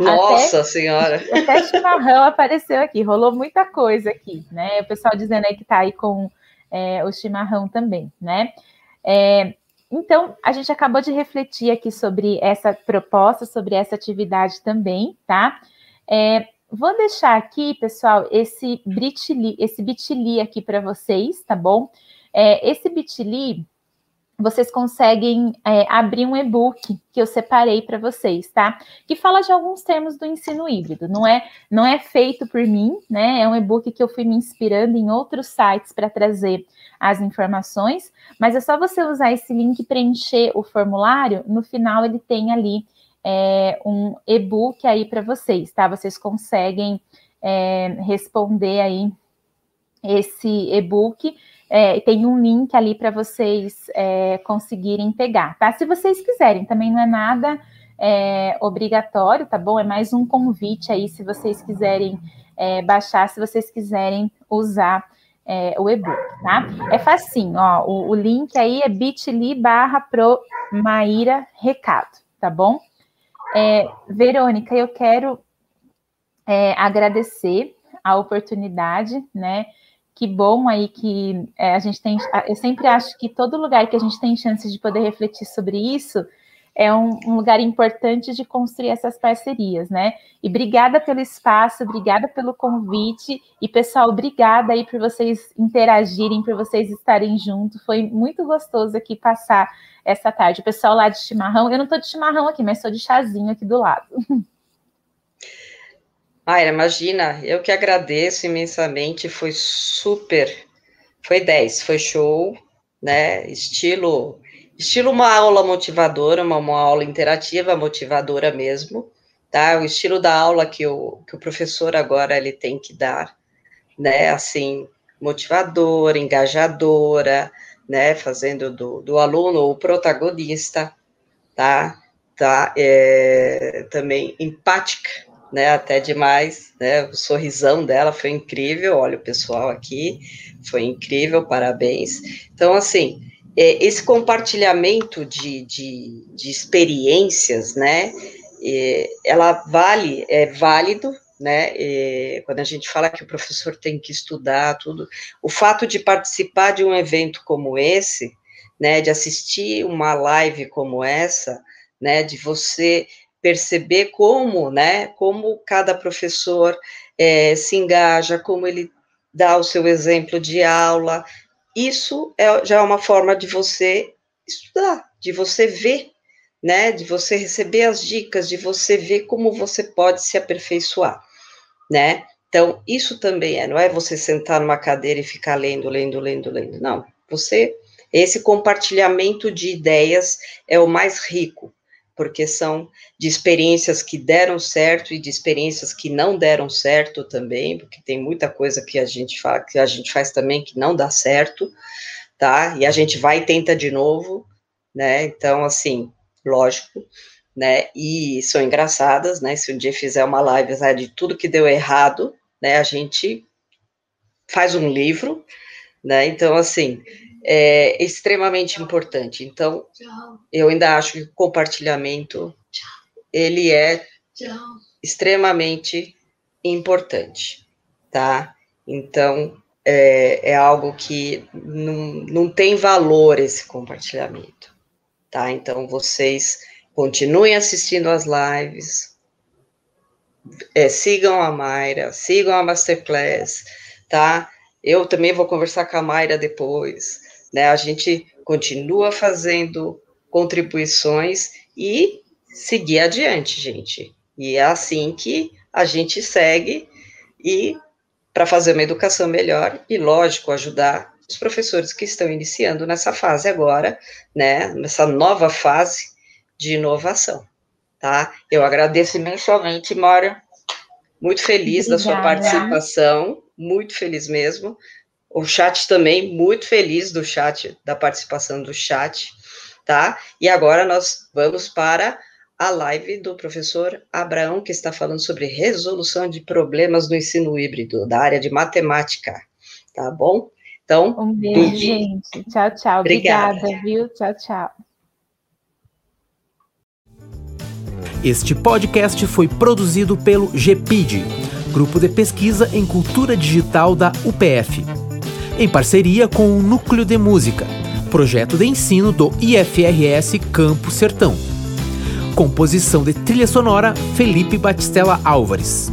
Nossa até, Senhora! Até chimarrão apareceu aqui, rolou muita coisa aqui, né? O pessoal dizendo aí que está aí com é, o chimarrão também, né? É, então, a gente acabou de refletir aqui sobre essa proposta, sobre essa atividade também, tá? É, vou deixar aqui, pessoal, esse bit.ly, esse aqui para vocês, tá bom? É, esse bit.ly vocês conseguem é, abrir um e-book que eu separei para vocês, tá? Que fala de alguns termos do ensino híbrido. Não é, não é feito por mim, né? É um e-book que eu fui me inspirando em outros sites para trazer as informações, mas é só você usar esse link e preencher o formulário. No final ele tem ali é, um e-book aí para vocês, tá? Vocês conseguem é, responder aí esse e-book é, tem um link ali para vocês é, conseguirem pegar, tá? Se vocês quiserem, também não é nada é, obrigatório, tá bom? É mais um convite aí, se vocês quiserem é, baixar, se vocês quiserem usar é, o e-book, tá? É facinho, ó, o, o link aí é bit.ly barra pro Maíra Recado, tá bom? É, Verônica, eu quero agradecer a oportunidade, né? Que bom aí que é, a gente tem. Eu sempre acho que todo lugar que a gente tem chance de poder refletir sobre isso é um, um, lugar importante de construir essas parcerias, né? E obrigada pelo espaço, obrigada pelo convite. E, pessoal, obrigada aí por vocês interagirem, por vocês estarem junto. Foi muito gostoso aqui passar essa tarde. O pessoal lá de chimarrão, eu não estou de chimarrão aqui, mas estou de chazinho aqui do lado. Mayra, imagina, eu que agradeço imensamente, foi super, foi 10, foi show, né, estilo, estilo uma aula motivadora, uma, uma aula interativa, motivadora mesmo, tá, o estilo da aula que o, que o professor agora ele tem que dar, né, assim, motivadora, engajadora, né, fazendo do, do aluno o protagonista, tá? Tá, é, também empática, né, até demais, né, o sorrisão dela foi incrível, olha o pessoal aqui, foi incrível, parabéns. Então, assim, é, esse compartilhamento de, de, de experiências, né, é, ela vale, é válido, né, é, quando a gente fala que o professor tem que estudar tudo, o fato de participar de um evento como esse, né, de assistir uma live como essa, né, de você perceber como, né, como cada professor é, se engaja, como ele dá o seu exemplo de aula, isso é, já é uma forma de você estudar, de você ver, né, de você receber as dicas, de você ver como você pode se aperfeiçoar, né? Então, isso também é, não é você sentar numa cadeira e ficar lendo, lendo, lendo, lendo, não. Você, esse compartilhamento de ideias é o mais rico, porque são de experiências que deram certo e de experiências que não deram certo também, porque tem muita coisa que a gente faz, que a gente faz também que não dá certo, tá? E a gente vai e tenta de novo, né? Então, assim, lógico, né? E são engraçadas, né? Se um dia fizer uma live né, de tudo que deu errado, né? A gente faz um livro, né? Então, assim, é extremamente importante. Então, eu ainda acho que o compartilhamento ele é extremamente importante, tá? Então, é, é algo que não, não tem valor esse compartilhamento, tá? Então, vocês continuem assistindo as lives, é, sigam a Mayra, sigam a Masterclass, tá? Eu também vou conversar com a Mayra depois, né? A gente continua fazendo contribuições e seguir adiante, gente. E é assim que a gente segue e para fazer uma educação melhor e, lógico, ajudar os professores que estão iniciando nessa fase agora, né, nessa nova fase de inovação, tá? Eu agradeço imensamente, Mora, muito feliz Obrigada. da sua participação, muito feliz mesmo, o chat também, muito feliz do chat, da participação do chat, tá? E agora nós vamos para a live do professor Abraão, que está falando sobre resolução de problemas no ensino híbrido, da área de matemática, tá bom? Então, um beijo, gente. Tchau, tchau. Obrigada, Obrigada viu? Tchau, tchau. Este podcast foi produzido pelo GPID, Grupo de Pesquisa em Cultura Digital da UPF em parceria com o Núcleo de Música, projeto de ensino do IFRS Campo Sertão. Composição de trilha sonora Felipe Batistella Álvares.